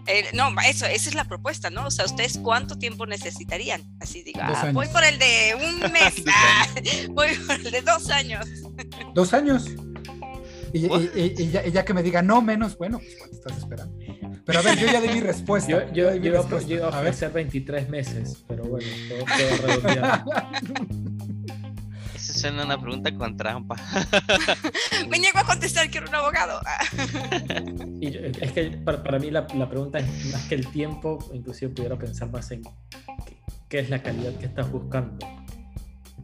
Eh, no, eso, esa es la propuesta, ¿no? O sea, ¿ustedes cuánto tiempo necesitarían? Así digo, ah, voy por el de un mes, ah, voy por el de dos años. ¿Dos años? Y, ya, que me diga, no, menos, bueno, pues ¿cuánto estás esperando? Pero a ver, yo ya di mi respuesta. Yo, yo, yo, iba, a ofrecer 23 meses, pero bueno, todo, todo redondeado. una pregunta con trampa. Me niego a contestar, quiero un abogado. y es que para, mí la, la, pregunta es más que el tiempo, inclusive pudiera pensar más en qué, es la calidad que estás buscando.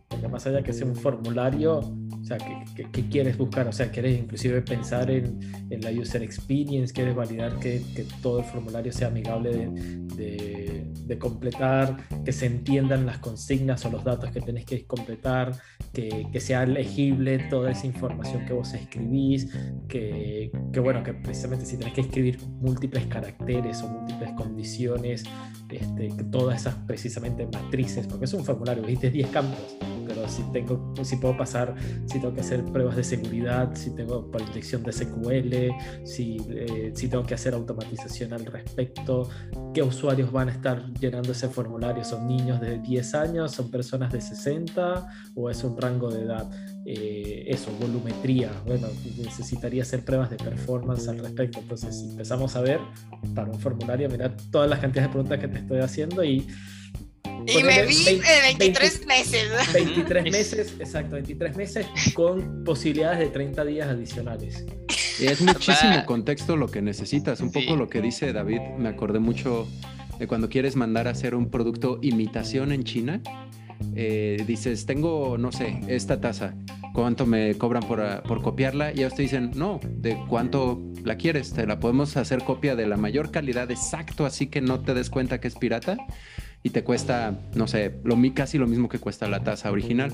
Porque más allá que sea un formulario, o sea, ¿qué, quieres buscar? O sea, quieres inclusive pensar en, en la user experience, quieres validar que, que, todo el formulario sea amigable de, de, de, completar, que se entiendan las consignas o los datos que tenés que completar, que, que, sea legible toda esa información que vos escribís, que, que, bueno, que precisamente si tenés que escribir múltiples caracteres o múltiples condiciones, este, todas esas precisamente matrices, porque es un formulario, viste 10 campos, pero si, tengo, si puedo pasar, si tengo que hacer pruebas de seguridad, si tengo protección de SQL, si, eh, si tengo que hacer automatización al respecto, qué usuarios van a estar llenando ese formulario, son niños de 10 años, son personas de 60 o es un rango de edad. Eh, eso, volumetría, bueno, necesitaría hacer pruebas de performance al respecto. Entonces, si empezamos a ver para un formulario, mira todas las cantidades de preguntas que te estoy haciendo y... Y me vi 23 meses. 23 meses, exacto, 23 meses con posibilidades de 30 días adicionales. Es muchísimo contexto lo que necesitas. Un poco lo que dice David, me acordé mucho de cuando quieres mandar a hacer un producto imitación en China eh, dices, tengo, no sé, esta tasa, ¿cuánto me cobran por, ah, por copiarla? Y ellos te dicen, no, ¿de cuánto la quieres? Te la podemos hacer copia de la mayor calidad exacto, así que no te des cuenta que es pirata y te cuesta, no sé, lo, casi lo mismo que cuesta la tasa original.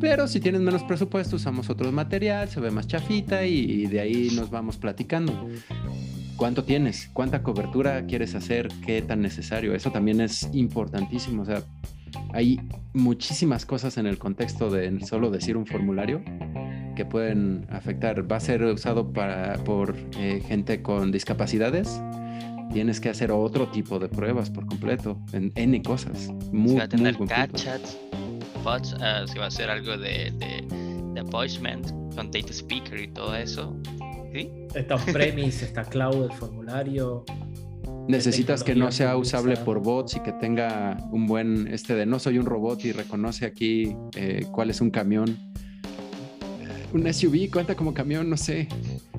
Pero si tienes menos presupuesto, usamos otro material, se ve más chafita y, de ahí nos vamos platicando. ¿Cuánto tienes? ¿Cuánta cobertura quieres hacer? ¿Qué tan necesario? Eso también es importantísimo. O sea, hay muchísimas cosas en el contexto de solo decir un formulario que pueden afectar. Va a ser usado para, por eh, gente con discapacidades. Tienes que hacer otro tipo de pruebas por completo, en N cosas. Muy, si va a tener catchats, bots, uh, si va a hacer algo de, de, de appointment con data speaker y todo eso. ¿Sí? Está on-premise, está cloud, el formulario. Necesitas que no sea usable por bots y que tenga un buen, este de no soy un robot y reconoce aquí eh, cuál es un camión. Un SUV cuenta como camión, no sé.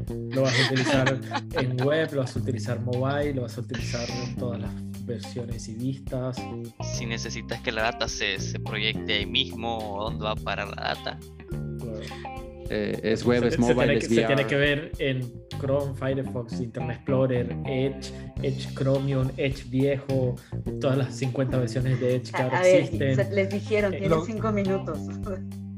Lo vas a utilizar en web, lo vas a utilizar mobile, lo vas a utilizar en todas las versiones y vistas. Si necesitas que la data se, se proyecte ahí mismo, ¿dónde va a parar la data? Eh, es web, es mobile, es VR. Se tiene que ver en Chrome, Firefox, Internet Explorer, Edge, Edge Chromium, Edge viejo, todas las 50 versiones de Edge que ahora existen. les dijeron, eh, tienen 5 minutos.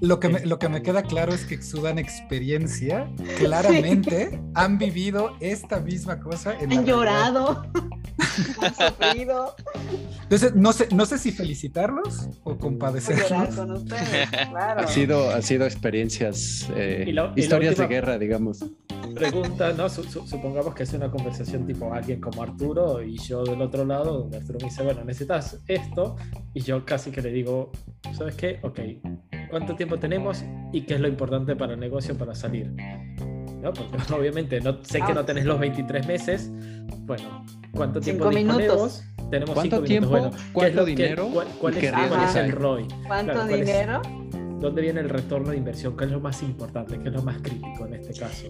Lo que, me, lo que me queda claro es que exudan experiencia, claramente han vivido esta misma cosa. han llorado, han sufrido. Entonces, no sé, no sé si felicitarlos o compadecerlos. Con ustedes, claro. Ha sido, ha sido experiencias, eh, la historias última- de guerra, digamos. Pregunta, ¿no? Su- su- supongamos que es una conversación tipo alguien como Arturo y yo del otro lado, donde Arturo me dice, bueno, necesitas esto, y yo casi que le digo, ¿sabes qué? Ok, ¿cuánto tiempo tenemos y qué es lo importante para el negocio para salir? ¿No? Porque obviamente no, sé que no tenés los 23 meses, bueno, ¿cuánto tiempo Cinco minutos. Tenemos ¿Cuánto cinco tiempo? minutos. Bueno, ¿qué es ¿Cuánto lo que- dinero? ¿Cuál, cuál ¿Y es, cuál es el? ROI? ¿Cuánto Claro, ¿cuál es- dinero? ¿Dónde viene el retorno de inversión? ¿Qué es lo más importante? ¿Qué es lo más crítico en este caso?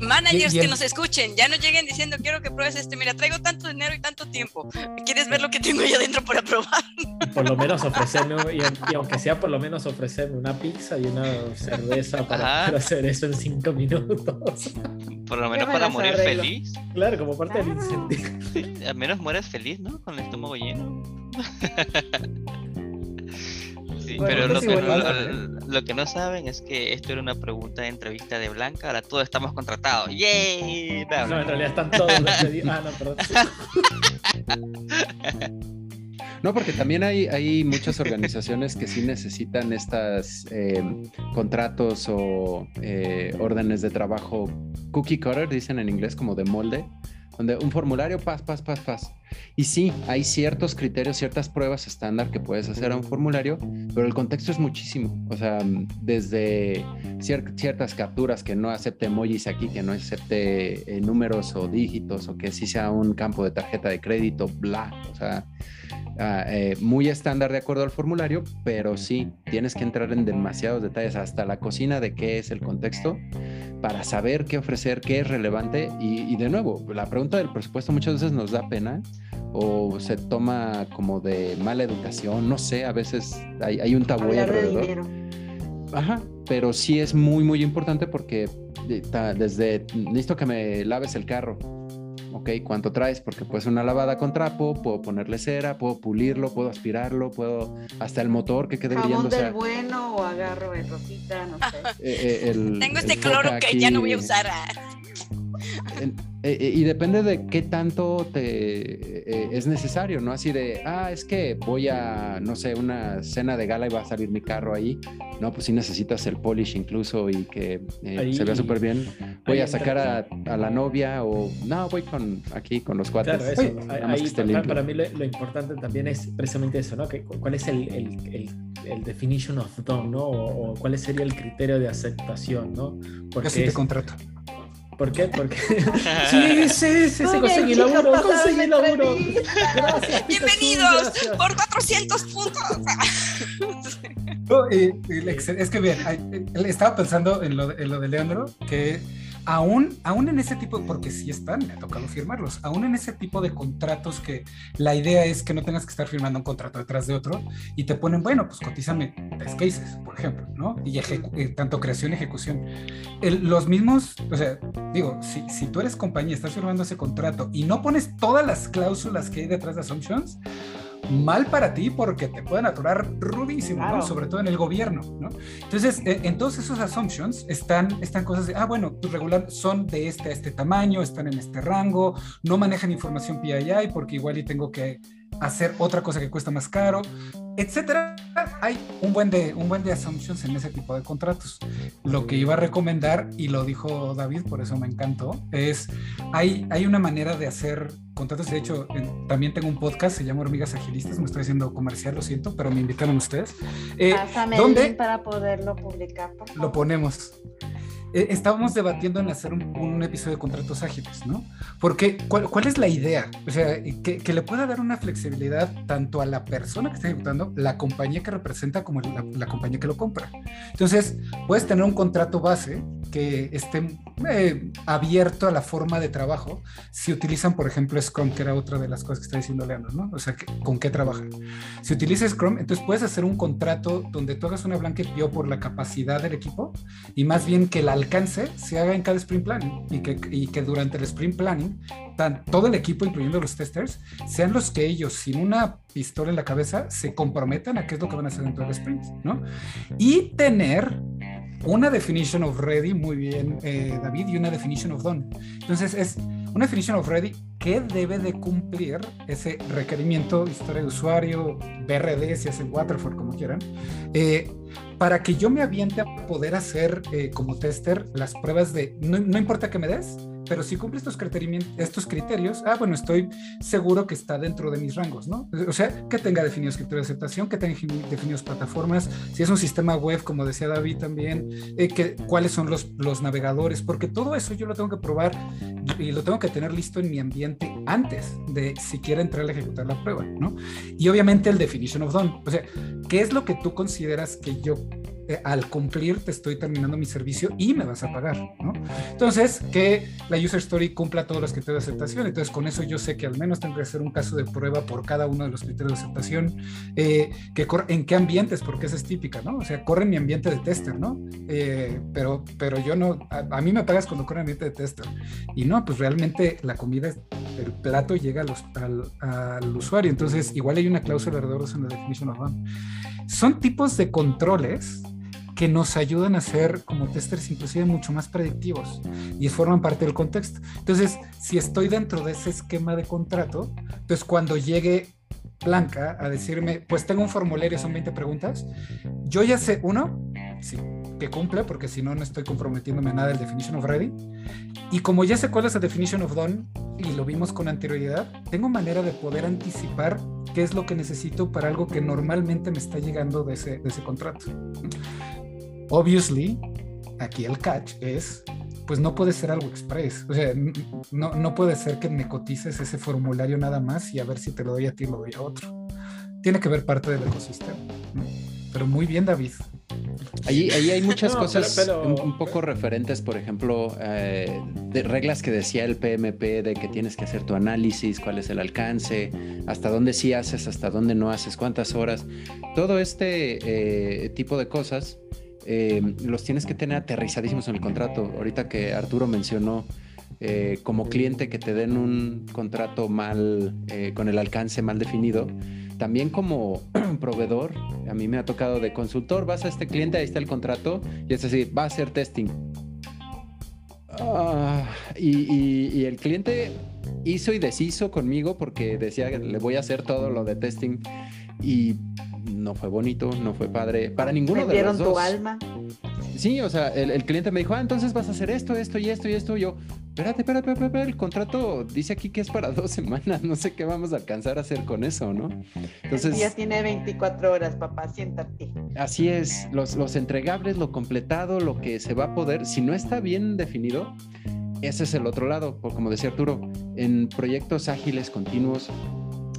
Managers Y- y que el- nos escuchen, ya no lleguen diciendo quiero que pruebes este, mira, traigo tanto dinero y tanto tiempo. ¿Quieres ver lo que tengo ahí adentro para probar? por lo menos ofrecerme, y, y aunque sea por lo menos ofrecerme una pizza y una cerveza para, para hacer eso en cinco minutos. Por lo menos me para morir arreglo. feliz. Claro, como parte del Claro. incentivo. Sí, al menos mueres feliz, ¿no? Con el estómago lleno. Sí, Bueno, pero lo que, igual, lo, lo que no saben es que esto era una pregunta de entrevista de Blanca, ahora todos estamos contratados. ¡Yay! No, en realidad están todos los que di- Ah, no, perdón. No, porque también hay, hay muchas organizaciones que sí necesitan estas eh, contratos o eh, órdenes de trabajo cookie cutter, dicen en inglés como de molde, donde un formulario, pas, pas, pas, pas. Y sí, hay ciertos criterios, ciertas pruebas estándar que puedes hacer a un formulario, pero el contexto es muchísimo. O sea, desde cier- ciertas capturas que no acepte emojis aquí, que no acepte eh, números o dígitos, o que sí sea un campo de tarjeta de crédito, bla. O sea, ah, eh, muy estándar de acuerdo al formulario, pero sí, tienes que entrar en demasiados detalles, hasta la cocina de qué es el contexto, para saber qué ofrecer, qué es relevante. Y, y de nuevo, la pregunta del presupuesto muchas veces nos da pena o se toma como de mala educación, no sé, a veces hay, hay un tabú ahí Hablar de alrededor. Ajá, pero sí es muy, muy importante porque desde, listo que me laves el carro, ok, ¿cuánto traes? Porque puede ser una lavada con trapo, puedo ponerle cera, puedo pulirlo, puedo aspirarlo, puedo, hasta el motor que quede Jamón brillando, o sea, del bueno o agarro el rosita, no sé. eh, eh, el- Tengo el este cloro foca que ya no voy a aquí, usar. en- eh, eh, y depende de qué tanto te eh, es necesario, ¿no? Así de, ah, es que voy a, no sé, una cena de gala y va a salir mi carro ahí. No, pues sí necesitas el polish incluso y que eh, Ahí- se vea súper bien. Voy a sacar a, a la novia o, no, voy con aquí con los cuates. Claro, eso. Oye, Ahí- que esté para, limpio. para mí lo, lo importante también es precisamente eso, ¿no? Que, cu- ¿Cuál es el, el, el, el definition of done, ¿no? O, o cuál sería el criterio de aceptación, ¿no? Yo sí te es- contrato. ¿Por qué? Porque sí, sí, sí, sí, conseguí laburo, conseguí la laburo. Gracias, Bienvenidos gracias. por 400 puntos. No, eh, el ex- es que bien, eh, estaba pensando en lo, de- en lo de Leandro, que aún, aún en ese tipo, porque sí están, me ha tocado firmarlos, aún en ese tipo de contratos que la idea es que no tengas que estar firmando un contrato detrás de otro y te ponen, bueno, pues cotízame test cases, por ejemplo, ¿no? Y eh, tanto creación y ejecución. El- los mismos, o sea, digo, si, si tú eres compañía, estás firmando ese contrato y no pones todas las cláusulas que hay detrás de Assumptions, mal para ti porque te pueden aturar rudísimo, ¿no? Claro. Sobre todo en el gobierno, ¿no? Entonces, eh, en todos esos assumptions están, están cosas de, ah, bueno, tus regular son de este a este tamaño, están en este rango, no manejan información PII porque igual y tengo que hacer otra cosa que cuesta más caro, etcétera. Hay un buen de un buen de assumptions en ese tipo de contratos. Lo que iba a recomendar y lo dijo David, por eso me encantó, es hay hay una manera de hacer contratos. De hecho, en- también tengo un podcast, se llama Hormigas Agilistas. Me estoy haciendo comercial, lo siento, pero me invitaron ustedes. Eh, Pásame ¿dónde? el link para poderlo publicar, por lo favor. ponemos. Eh, estábamos debatiendo en hacer un, un episodio de contratos ágiles, ¿no? Porque, ¿cuál, cuál es la idea? O sea, que, que le pueda dar una flexibilidad tanto a la persona que está ejecutando, la compañía que representa, como la, la compañía que lo compra. Entonces, puedes tener un contrato base que esté eh, abierto a la forma de trabajo si utilizan, por ejemplo, Scrum, que era otra de las cosas que está diciendo Leandro, ¿no? O sea, ¿con qué trabajan? Si utilizas Scrum, entonces puedes hacer un contrato donde tú hagas una blanca PO por la capacidad del equipo y más bien que el alcance se haga en cada sprint planning y que, y que durante el sprint planning tan, todo el equipo, incluyendo los testers, sean los que ellos, sin una pistola en la cabeza, se comprometan a qué es lo que van a hacer dentro del sprint, ¿no? Y tener una definition of ready, muy bien, eh, David, y una definition of done. Entonces es una definition of ready, ¿qué debe de cumplir ese requerimiento, historia de usuario, BRD, si el Waterford, como quieran, eh, para que yo me aviente a poder hacer eh, como tester las pruebas de, no, no importa que me des, pero si cumple estos, estos criterios, ah, bueno, estoy seguro que está dentro de mis rangos, ¿no? O sea, que tenga definidos criterios de aceptación, que tenga definidos plataformas, si es un sistema web, como decía David también, eh, cuáles son los, los navegadores, porque todo eso yo lo tengo que probar y lo tengo que tener listo en mi ambiente antes de siquiera entrar a ejecutar la prueba, ¿no? Y obviamente el definition of done, o sea, ¿qué es lo que tú consideras que yo eh, al cumplir te estoy terminando mi servicio y me vas a pagar, ¿no? Entonces, que la user story cumpla todos los criterios de aceptación. Entonces, con eso yo sé que al menos tengo que hacer un caso de prueba por cada uno de los criterios de aceptación. Eh, que en qué ambientes, porque esa es típica, ¿no? O sea, corre en mi ambiente de tester, ¿no? Eh, pero, pero yo no, a, mí me pagas cuando corre en mi ambiente de tester. Y no, pues realmente la comida, el plato llega al, al, usuario. Entonces, igual hay una cláusula alrededor de eso en la definition of Son tipos de controles que nos ayudan a ser como testers inclusive mucho más predictivos y forman parte del contexto. Entonces, si estoy dentro de ese esquema de contrato, pues cuando llegue Blanca a decirme, pues tengo un formulario, son 20 preguntas, yo ya sé, uno, sí, que cumple, porque si no, no estoy comprometiéndome a nada del definition of ready. Y como ya sé cuál es la definition of done y lo vimos con anterioridad, tengo manera de poder anticipar qué es lo que necesito para algo que normalmente me está llegando de ese, de ese contrato. Obviously, aquí el catch es, pues no puede ser algo express. O sea, no, no puede ser que me cotices ese formulario nada más y a ver si te lo doy a ti, lo doy a otro. Tiene que ver parte del ecosistema. Pero muy bien, David. Ahí, ahí hay muchas cosas Un, poco referentes, por ejemplo, eh, de reglas que decía el PMP de que tienes que hacer tu análisis, cuál es el alcance, hasta dónde sí haces, hasta dónde no haces, cuántas horas. Todo este eh, tipo de cosas eh, los tienes que tener aterrizadísimos en el contrato. Ahorita que Arturo mencionó eh, como cliente que te den un contrato mal, eh, con el alcance mal definido, también como proveedor, a mí me ha tocado de consultor, vas a este cliente, ahí está el contrato, y es decir, va a hacer testing. Ah, y, el cliente hizo y deshizo conmigo porque decía le voy a hacer todo lo de testing y no fue bonito, no fue padre para ninguno de los dos. tu alma. Sí, o sea, el, cliente me dijo, ah, entonces vas a hacer esto, esto y esto y esto. yo, espérate, espérate, espérate, el contrato dice aquí que es para dos semanas, no sé qué vamos a alcanzar a hacer con eso, ¿no? Entonces... Ya tiene 24 horas, papá, siéntate. Así es, los, los entregables, lo completado, lo que se va a poder, si no está bien definido, ese es el otro lado, como decía Arturo, en proyectos ágiles, continuos,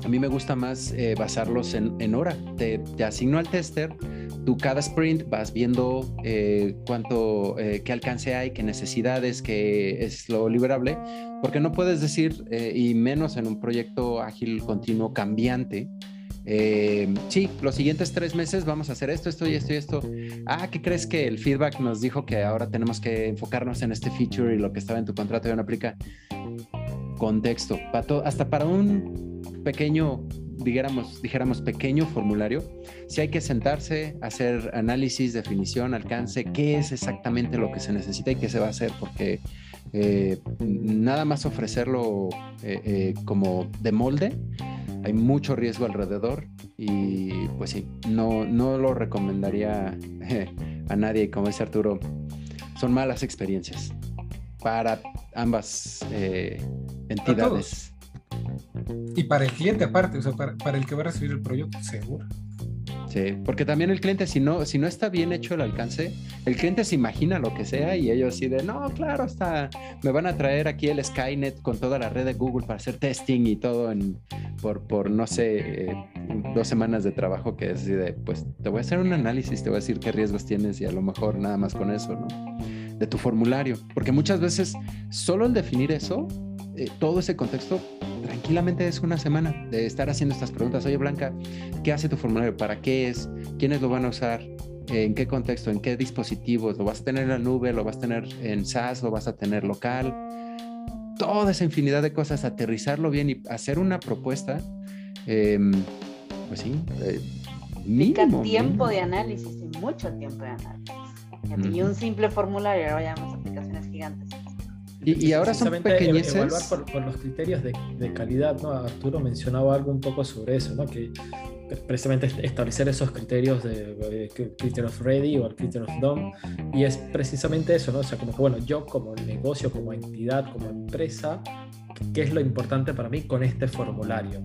a mí me gusta más eh, basarlos en, hora. Te, asigno al tester, tú cada sprint vas viendo eh, cuánto, eh, qué alcance hay, qué necesidades, qué es lo liberable, porque no puedes decir, y menos en un proyecto ágil continuo cambiante, sí, los siguientes tres meses vamos a hacer esto, esto y esto y esto. Ah, ¿qué crees que el feedback nos dijo que ahora tenemos que enfocarnos en este feature y lo que estaba en tu contrato ya no aplica? Contexto, hasta para un pequeño, dijéramos, dijéramos pequeño formulario, si hay que sentarse, hacer análisis, definición, alcance, qué es exactamente lo que se necesita y qué se va a hacer, porque eh, nada más ofrecerlo eh, eh, como de molde, hay mucho riesgo alrededor y pues sí, no, no lo recomendaría a nadie, como dice Arturo, son malas experiencias para ambas entidades. Y para el cliente aparte, o sea, para, el que va a recibir el proyecto, seguro. Sí, porque también el cliente, si no, si no está bien hecho el alcance, el cliente se imagina lo que sea y ellos así de, no, claro, está, me van a traer aquí el Skynet con toda la red de Google para hacer testing y todo en, por, por no sé, eh, dos semanas de trabajo que es así de, pues te voy a hacer un análisis, te voy a decir qué riesgos tienes y a lo mejor nada más con eso, ¿no? De tu formulario, porque muchas veces solo el definir eso eh, todo ese contexto tranquilamente es una semana de estar haciendo estas preguntas. Oye, Blanca, ¿qué hace tu formulario? ¿Para qué es? ¿Quiénes lo van a usar? ¿En qué contexto? ¿En qué dispositivos? ¿Lo vas a tener en la nube? ¿Lo vas a tener en SaaS? ¿Lo vas a tener local? Toda esa infinidad de cosas, aterrizarlo bien y hacer una propuesta, em, pues sí, eh, mínimo. tiempo de análisis y mucho tiempo de análisis. Y un simple formulario, ahora vayamos aplicaciones gigantes. Y, ahora son pequeñeces. Evaluar por, los criterios de, de, calidad, ¿no? Arturo mencionaba algo un poco sobre eso, ¿no? Que precisamente establecer esos criterios de, criterion of ready o of done y es precisamente eso, ¿no? O sea, como que bueno, yo como negocio, como entidad, como empresa, ¿qué es lo importante para mí con este formulario?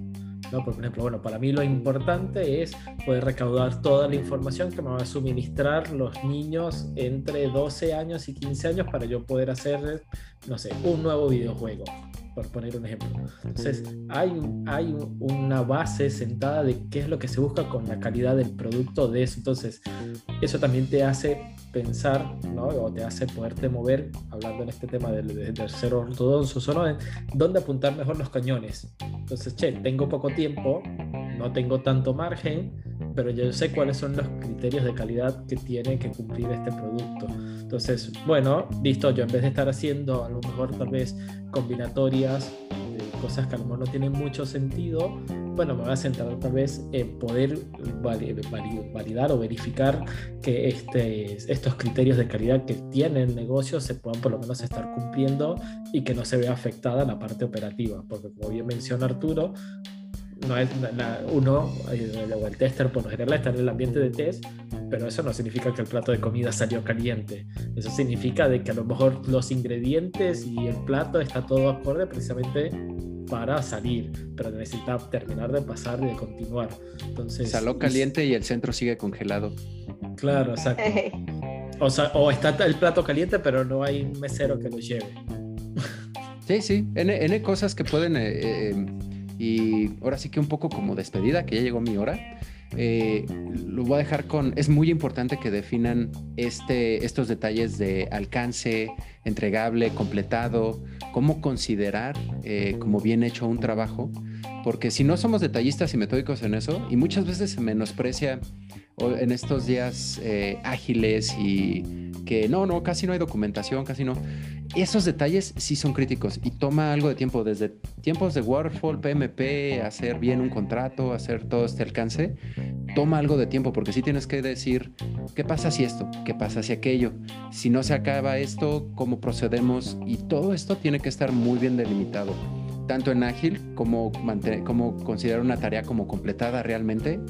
¿No? Por ejemplo, bueno, para mí lo importante es poder recaudar toda la información que me va a suministrar los niños entre 12 años y 15 años para yo poder hacer, no sé, un nuevo videojuego por poner un ejemplo. Entonces, hay, hay una base sentada de qué es lo que se busca con la calidad del producto de eso. Entonces, eso también te hace pensar, ¿no? O te hace poderte mover, hablando en este tema del, del ser ortodoxo, solo en dónde apuntar mejor los cañones. Entonces, che, tengo poco tiempo, no tengo tanto margen, pero yo sé cuáles son los criterios de calidad que tiene que cumplir este producto. Entonces, bueno, listo, yo en vez de estar haciendo a lo mejor tal vez combinatorias cosas que a lo mejor no tienen mucho sentido, bueno, me voy a centrar tal vez en poder validar o verificar que este, estos criterios de calidad que tiene el negocio se puedan por lo menos estar cumpliendo y que no se vea afectada la parte operativa, porque como bien menciona Arturo, no es uno eh, o el tester por lo general está en el ambiente de test, pero eso no significa que el plato de comida salió caliente. Eso significa de que a lo mejor los ingredientes y el plato está todo acorde precisamente para salir, pero necesita terminar de pasar y de continuar. Entonces, Saló caliente y el centro sigue congelado. Claro, exacto. O, sea, o está el plato caliente, pero no hay un mesero que lo lleve. Sí, sí, N, cosas que pueden... Eh, eh, y ahora sí que un poco como despedida, que ya llegó mi hora. Eh, lo voy a dejar con, es muy importante que definan este, estos detalles de alcance, entregable, completado, cómo considerar eh, como bien hecho un trabajo, porque si no somos detallistas y metódicos en eso, y muchas veces se menosprecia en estos días eh, ágiles y que no, no, casi no hay documentación, casi no esos detalles sí son críticos y toma algo de tiempo, desde tiempos de Waterfall, PMP, hacer bien un contrato, hacer todo este alcance, toma algo de tiempo porque sí tienes que decir, ¿qué pasa si esto? ¿Qué pasa si aquello? Si no se acaba esto, ¿cómo procedemos? Y todo esto tiene que estar muy bien delimitado, tanto en ágil como, como considerar una tarea como completada realmente.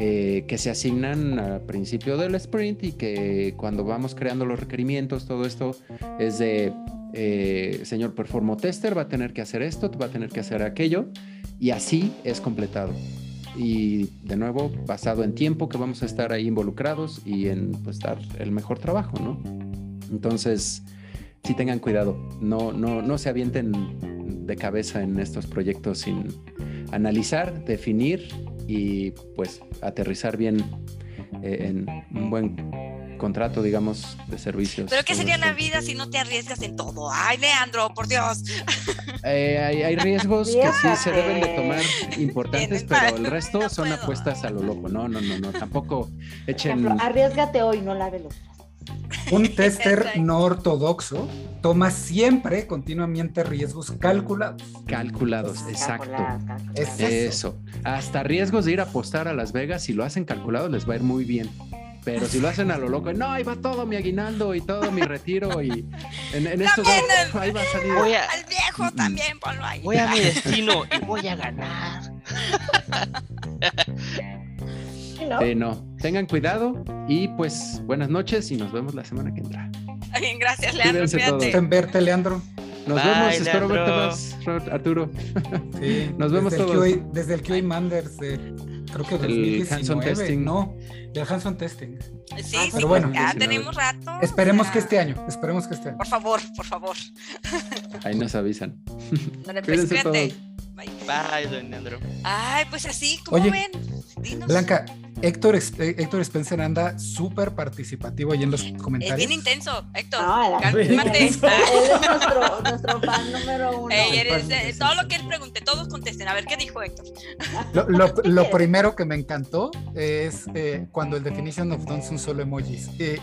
Eh, que se asignan al principio del sprint y que cuando vamos creando los requerimientos, todo esto es de, eh, señor performo tester, va a tener que hacer esto, va a tener que hacer aquello, y así es completado. Y de nuevo, basado en tiempo que vamos a estar ahí involucrados y en pues, dar el mejor trabajo, ¿no? Entonces, sí tengan cuidado, no, no, no se avienten de cabeza en estos proyectos sin analizar, definir y pues aterrizar bien eh, en un buen contrato, digamos, de servicios. Pero ¿qué sería la vida si no te arriesgas en todo? Ay, Leandro, por Dios. Eh, hay, riesgos que sí se deben de tomar importantes, pero el resto son apuestas a lo loco. No, no, no, no, tampoco echen... arriesgate hoy, no la los un tester no ortodoxo toma siempre continuamente riesgos calculados. Calculados, exacto. eso. Hasta riesgos de ir a apostar a Las Vegas, si lo hacen calculado les va a ir muy bien. Pero si lo hacen a lo loco, no, ahí va todo mi aguinaldo y todo mi retiro y en, en estos ahí va a salir. Voy Al viejo también, ponlo ahí. Voy a mi destino y voy a ganar. ¿no? no. Tengan cuidado y pues buenas noches y nos vemos la semana que entra. Bien, gracias, Leandro. En verte, Leandro. Nos vemos, espero verte más, Arturo. Sí, nos vemos desde todos. El desde el QA Manders de, creo que el Hanson Testing. No, del Hanson Testing. Sí, ah, pero bueno, ya tenemos rato. Esperemos que este año, esperemos que este año. Por favor, por favor. Ahí nos avisan. No pues, Bye. Bye, don Leandro. Ay, pues así, ¿cómo Oye, ven? Blanca, Héctor, eh, Héctor Spencer anda súper participativo ahí en los comentarios. Es bien intenso, Héctor. No, él es nuestro, nuestro, fan número uno. todo lo que él pregunte, todos contesten. A ver, ¿qué dijo Héctor? Lo, primero que me encantó es eh, cuando el definition of done son solo emojis. Eh,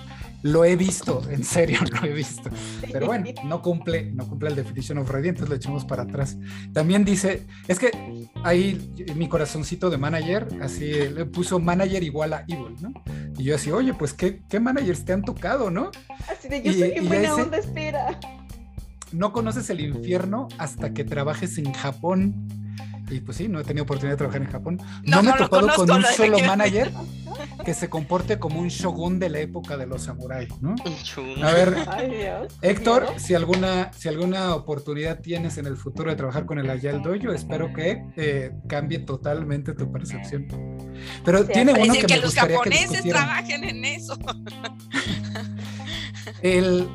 lo he visto, en serio lo he visto. Pero bueno, no cumple, no cumple el definition of ready, entonces lo echamos para atrás. También dice, es que ahí mi corazoncito de manager, así le puso manager igual a evil, ¿no? Y yo así, oye, pues qué, qué managers te han tocado, ¿no? Así de yo soy buena onda, espera. no conoces el infierno hasta que trabajes en Japón. Y pues sí, no he tenido oportunidad de trabajar en Japón. No, No, me he no topado con un solo que- manager que se comporte como un shogun de la época de los samuráis, ¿no? A ver, Ay, Dios. Héctor, si alguna, si alguna oportunidad tienes en el futuro de trabajar con el Agile Dojo, espero que eh, cambie totalmente tu percepción. Pero Sí, tiene uno Decir que que me los gustaría que japoneses trabajen en eso. El,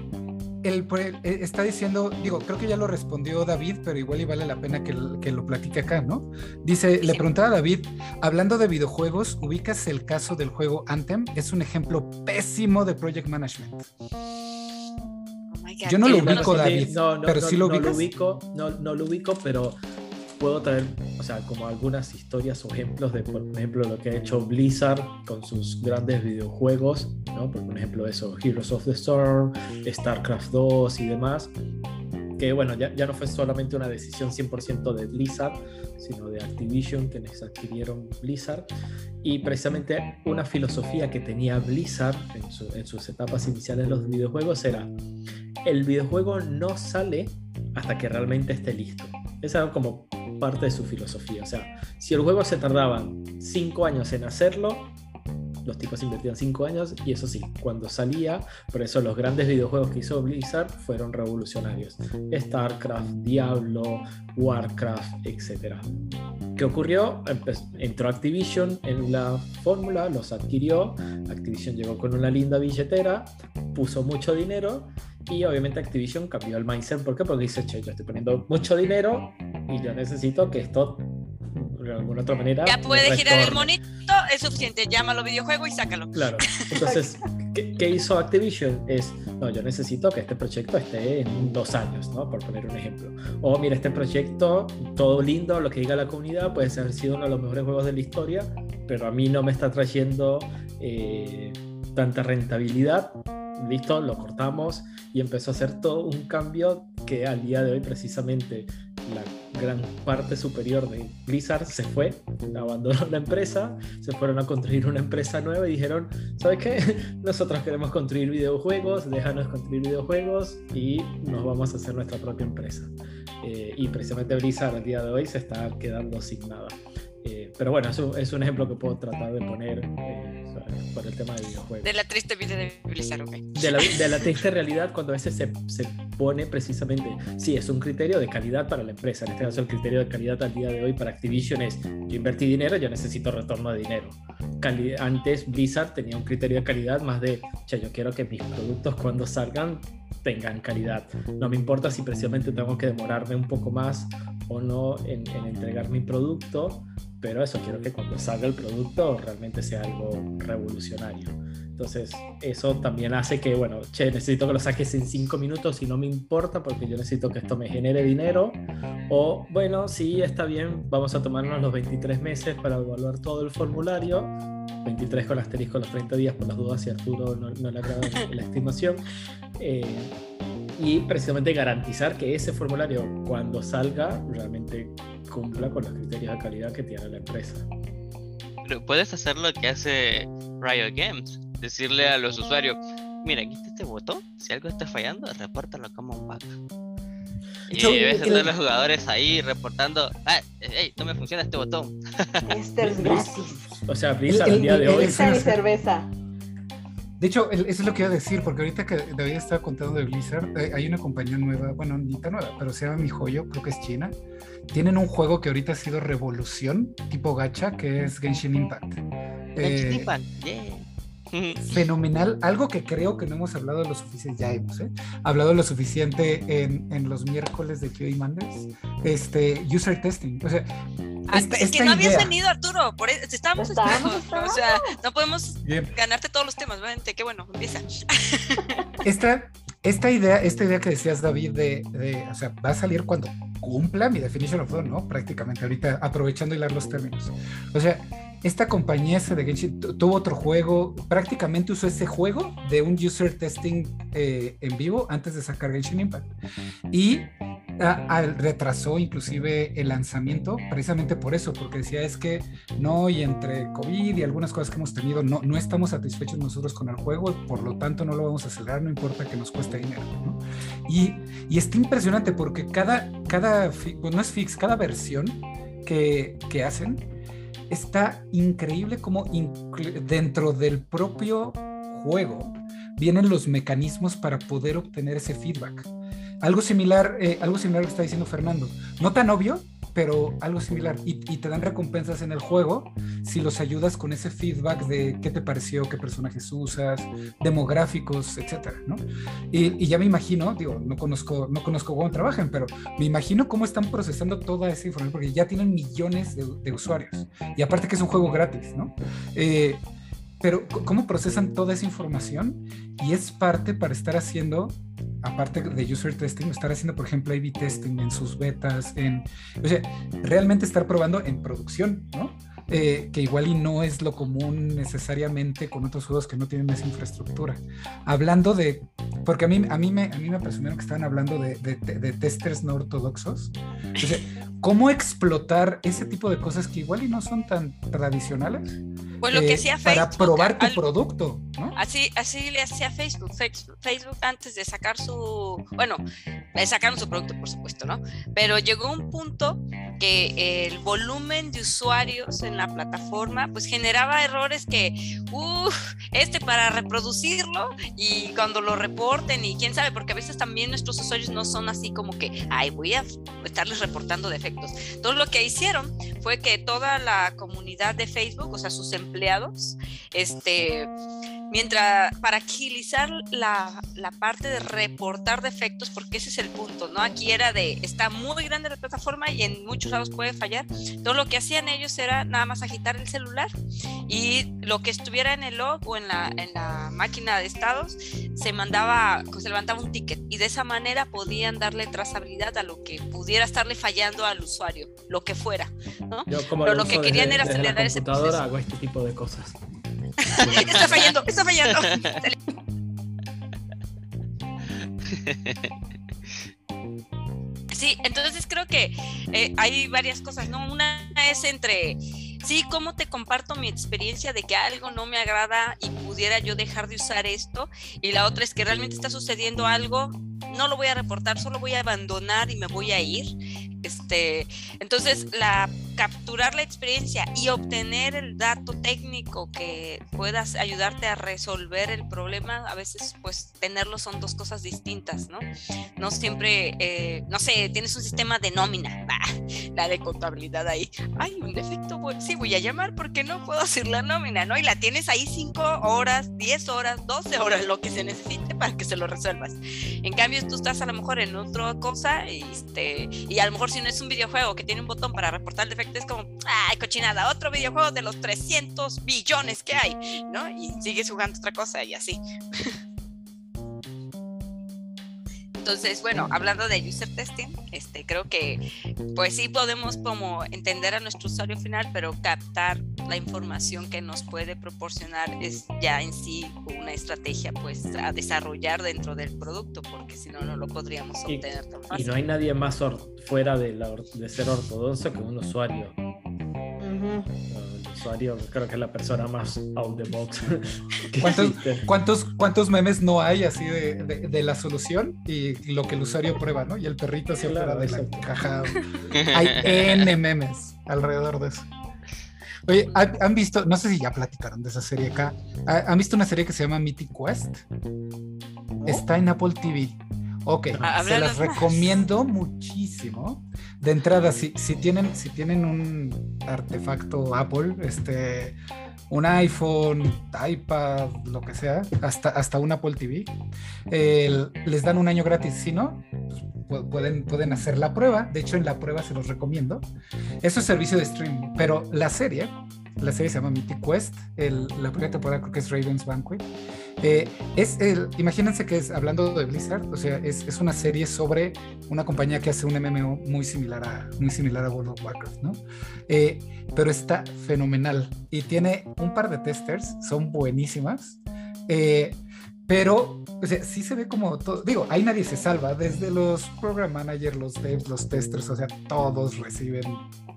el, eh, está diciendo, digo, creo que ya lo respondió David, pero igual y vale la pena que, lo platique acá, ¿no? Dice, le preguntaba a David, hablando de videojuegos, ¿ubicas el caso del juego Anthem? Es un ejemplo pésimo de project management. Oh my God, Yo no lo bueno. ubico, sí, David, no, no, pero no, sí lo ubico, no, no lo ubico, pero puedo traer, o sea, como algunas historias o ejemplos de, por ejemplo, lo que ha hecho Blizzard con sus grandes videojuegos, ¿no? Por ejemplo, eso, Heroes of the Storm, StarCraft 2 y demás, que bueno, ya, ya no fue solamente una decisión 100% de Blizzard, sino de Activision, quienes adquirieron Blizzard, y precisamente una filosofía que tenía Blizzard en, su- en sus etapas iniciales de los videojuegos era, el videojuego no sale hasta que realmente esté listo. Esa era como parte de su filosofía. O sea, si el juego se tardaban 5 años en hacerlo, los tipos invertían 5 años y eso sí, cuando salía, por eso los grandes videojuegos que hizo Blizzard fueron revolucionarios. StarCraft, Diablo, Warcraft, etc. ¿Qué ocurrió? Entró Activision en la fórmula, los adquirió, Activision llegó con una linda billetera, puso mucho dinero y obviamente Activision cambió el mindset. ¿Por qué? Porque dice, che, yo estoy poniendo mucho dinero y yo necesito que esto de alguna otra manera... Ya puede girar el retorne". monito, es suficiente. Llámalo videojuego y sácalo. Claro. Entonces, ¿qué, qué hizo Activision? Es, no, yo necesito que este proyecto esté en dos años, ¿no? Por poner un ejemplo. O mira, este proyecto, todo lindo, lo que diga la comunidad, puede haber sido uno de los mejores juegos de la historia, pero a mí no me está trayendo eh, tanta rentabilidad. Listo, lo cortamos y empezó a hacer todo un cambio que al día de hoy precisamente la gran parte superior de Blizzard se fue, abandonó la empresa, se fueron a construir una empresa nueva y dijeron, ¿sabes qué? Nosotros queremos construir videojuegos, déjanos construir videojuegos y nos vamos a hacer nuestra propia empresa. Eh, y precisamente Blizzard al día de hoy se está quedando sin nada. Eh, pero bueno, es un, es un ejemplo que puedo tratar de poner eh, por el tema de videojuegos De la triste vida de Blizzard, ok. de la, de la triste realidad cuando a veces se, se pone precisamente, sí, es un criterio de calidad para la empresa. En este caso, el criterio de calidad al día de hoy para Activision es, yo invertí dinero, yo necesito retorno de dinero. Cali- antes Blizzard tenía un criterio de calidad más de, che, yo quiero que mis productos cuando salgan tengan calidad. No me importa si precisamente tengo que demorarme un poco más o no en, en entregar mi producto, pero eso quiero que cuando salga el producto realmente sea algo revolucionario. Entonces, eso también hace que, bueno, che, necesito que lo saques en cinco minutos y no me importa porque yo necesito que esto me genere dinero. O, bueno, sí, está bien, vamos a tomarnos los 23 meses para evaluar todo el formulario. 23 con asterisco los 30 días por las dudas si Arturo no, no le agrada la estimación. Eh, y precisamente garantizar que ese formulario cuando salga realmente cumpla con los criterios de calidad que tiene la empresa. Pero puedes hacer lo que hace Riot Games. Decirle a los usuarios, mira, aquí está este botón. Si algo está fallando, repórtalo como un bug. Y Yo- ves a todos los jugadores ahí reportando, ah, hey, no me funciona este botón. Este es gratis. O sea, Blizzard El- al día de hoy... el- Esta es mi cerveza. De hecho, eso es lo que iba a decir, porque ahorita que David estaba contando de Blizzard, hay una compañía nueva, bueno, ni tan nueva, pero se llama MiHoYo, creo que es china. Tienen un juego que ahorita ha sido revolución, tipo gacha, que es Genshin Impact. Eh, Impact, yeah. fenomenal, algo que creo que no hemos hablado lo suficiente, ya hemos, ¿eh? hablado lo suficiente en, en los miércoles de QA Mondays, este, user testing, o sea, Ah, esta- es que no habías idea- venido, Arturo. Por eso, Estábamos esperando. O sea, no podemos Bien. ganarte todos los temas. Vente, qué bueno, empieza. esta, esta idea, esta idea que decías, David, de, de, o sea, va a salir cuando cumpla mi definition of done, ¿no? Prácticamente ahorita aprovechando hilar los términos. O sea, esta compañía de Genshin tu- tuvo otro juego, prácticamente usó ese juego de un user testing eh, en vivo antes de sacar Genshin Impact. Y retrasó inclusive el lanzamiento precisamente por eso, porque decía es que no, y entre COVID y algunas cosas que hemos tenido, no, no estamos satisfechos nosotros con el juego, por lo tanto no lo vamos a acelerar, no importa que nos cueste dinero. Y, y está impresionante porque cada, cada pues no es fix, cada versión que, que hacen está increíble como dentro del propio juego vienen los mecanismos para poder obtener ese feedback. Algo similar, eh, algo similar que está diciendo Fernando. No tan obvio, pero algo similar. Y, te dan recompensas en el juego si los ayudas con ese feedback de qué te pareció, qué personajes usas, demográficos, etcétera, ¿no? Y, ya me imagino, digo, no conozco, no conozco cómo trabajan, pero me imagino cómo están procesando toda esa información, porque ya tienen millones de, usuarios. Y aparte que es un juego gratis, ¿no? Eh, pero cómo procesan toda esa información y es parte para estar haciendo aparte de user testing, estar haciendo, por ejemplo, A-B testing en sus betas, en, o sea, realmente estar probando en producción, ¿no? Eh, que igual y no es lo común necesariamente con otros juegos que no tienen esa infraestructura. Hablando de, porque a mí, a mí, me, a mí me presumieron que estaban hablando de, de, de testers no ortodoxos. O sea, ¿cómo explotar ese tipo de cosas que igual y no son tan tradicionales? Pues lo que eh, hacía Facebook. Para probar tu producto, ¿no? Así, así le hacía Facebook. Facebook. antes de sacar su. Bueno, sacaron su producto, por supuesto, ¿no? Pero llegó un punto que el volumen de usuarios en la plataforma, pues generaba errores que, uff, este para reproducirlo y cuando lo reporten y quién sabe, porque a veces también nuestros usuarios no son así como que, ay, voy a estarles reportando defectos. Entonces lo que hicieron fue que toda la comunidad de Facebook, o sea, sus empleados, este, mientras para agilizar la, la, parte de reportar defectos, porque ese es el punto, ¿no? Aquí era de, está muy grande la plataforma y en muchos lados puede fallar. Todo lo que hacían ellos era nada más agitar el celular y lo que estuviera en el log o en la, en la máquina de estados se mandaba, se levantaba un ticket y de esa manera podían darle trazabilidad a lo que pudiera estarle fallando al usuario, lo que fuera, ¿no? Pero lo que querían era acelerar ese proceso. hago este tipo de cosas. está fallando, está fallando. Sí, entonces creo que eh, hay varias cosas, ¿no? Una es entre, sí, cómo te comparto mi experiencia de que algo no me agrada y pudiera yo dejar de usar esto, y la otra es que realmente está sucediendo algo, no lo voy a reportar, solo voy a abandonar y me voy a ir. Este, entonces, la capturar la experiencia y obtener el dato técnico que puedas ayudarte a resolver el problema, a veces pues tenerlo son dos cosas distintas, ¿no? No siempre, eh, no sé, tienes un sistema de nómina, la de contabilidad ahí, hay un defecto, sí voy a llamar porque no puedo hacer la nómina, ¿no? Y la tienes ahí cinco horas, 10 horas, 12 horas, lo que se necesite para que se lo resuelvas. En cambio, tú estás a lo mejor en otra cosa y, este, y a lo mejor si no es un videojuego que tiene un botón para reportar el defecto, es como, ay, cochinada, otro videojuego de los 300 billones que hay, ¿no? Y sigues jugando otra cosa y así. Entonces, bueno, hablando de user testing, este, creo que pues sí podemos como entender a nuestro usuario final, pero captar la información que nos puede proporcionar es ya en sí una estrategia pues a desarrollar dentro del producto, porque si no, no lo podríamos obtener tan fácil. Y no hay nadie más fuera de, la, de ser ortodoxo que un usuario usuario creo que es la persona más out the box. ¿Cuántos, ¿cuántos, ¿Cuántos, memes no hay así de, de, la solución y lo que el usuario prueba, ¿no? Y el perrito se claro, de la caja. Hay N memes alrededor de eso. Oye, ¿han visto, no sé si ya platicaron de esa serie acá, ¿han visto una serie que se llama Mythic Quest? Está en Apple TV. Ok, se las recomiendo muchísimo. De entrada, si, si, tienen, si tienen un artefacto Apple, este, un iPhone, iPad, lo que sea, hasta, hasta un Apple TV, les dan un año gratis. Si no, pues, pueden, pueden hacer la prueba. De hecho, en la prueba se los recomiendo. Eso es servicio de streaming, pero la serie, la serie se llama Mythic Quest. la primera temporada creo que es Raven's Banquet. Eh, es el, imagínense que es, hablando de Blizzard, o sea, es, es, una serie sobre una compañía que hace un MMO muy similar a, muy similar a World of Warcraft, ¿no? Eh, pero está fenomenal y tiene un par de testers, son buenísimas. Eh, pero o sea, sí se ve como todo, digo, ahí nadie se salva, desde los program managers, los devs, los testers, o sea, todos reciben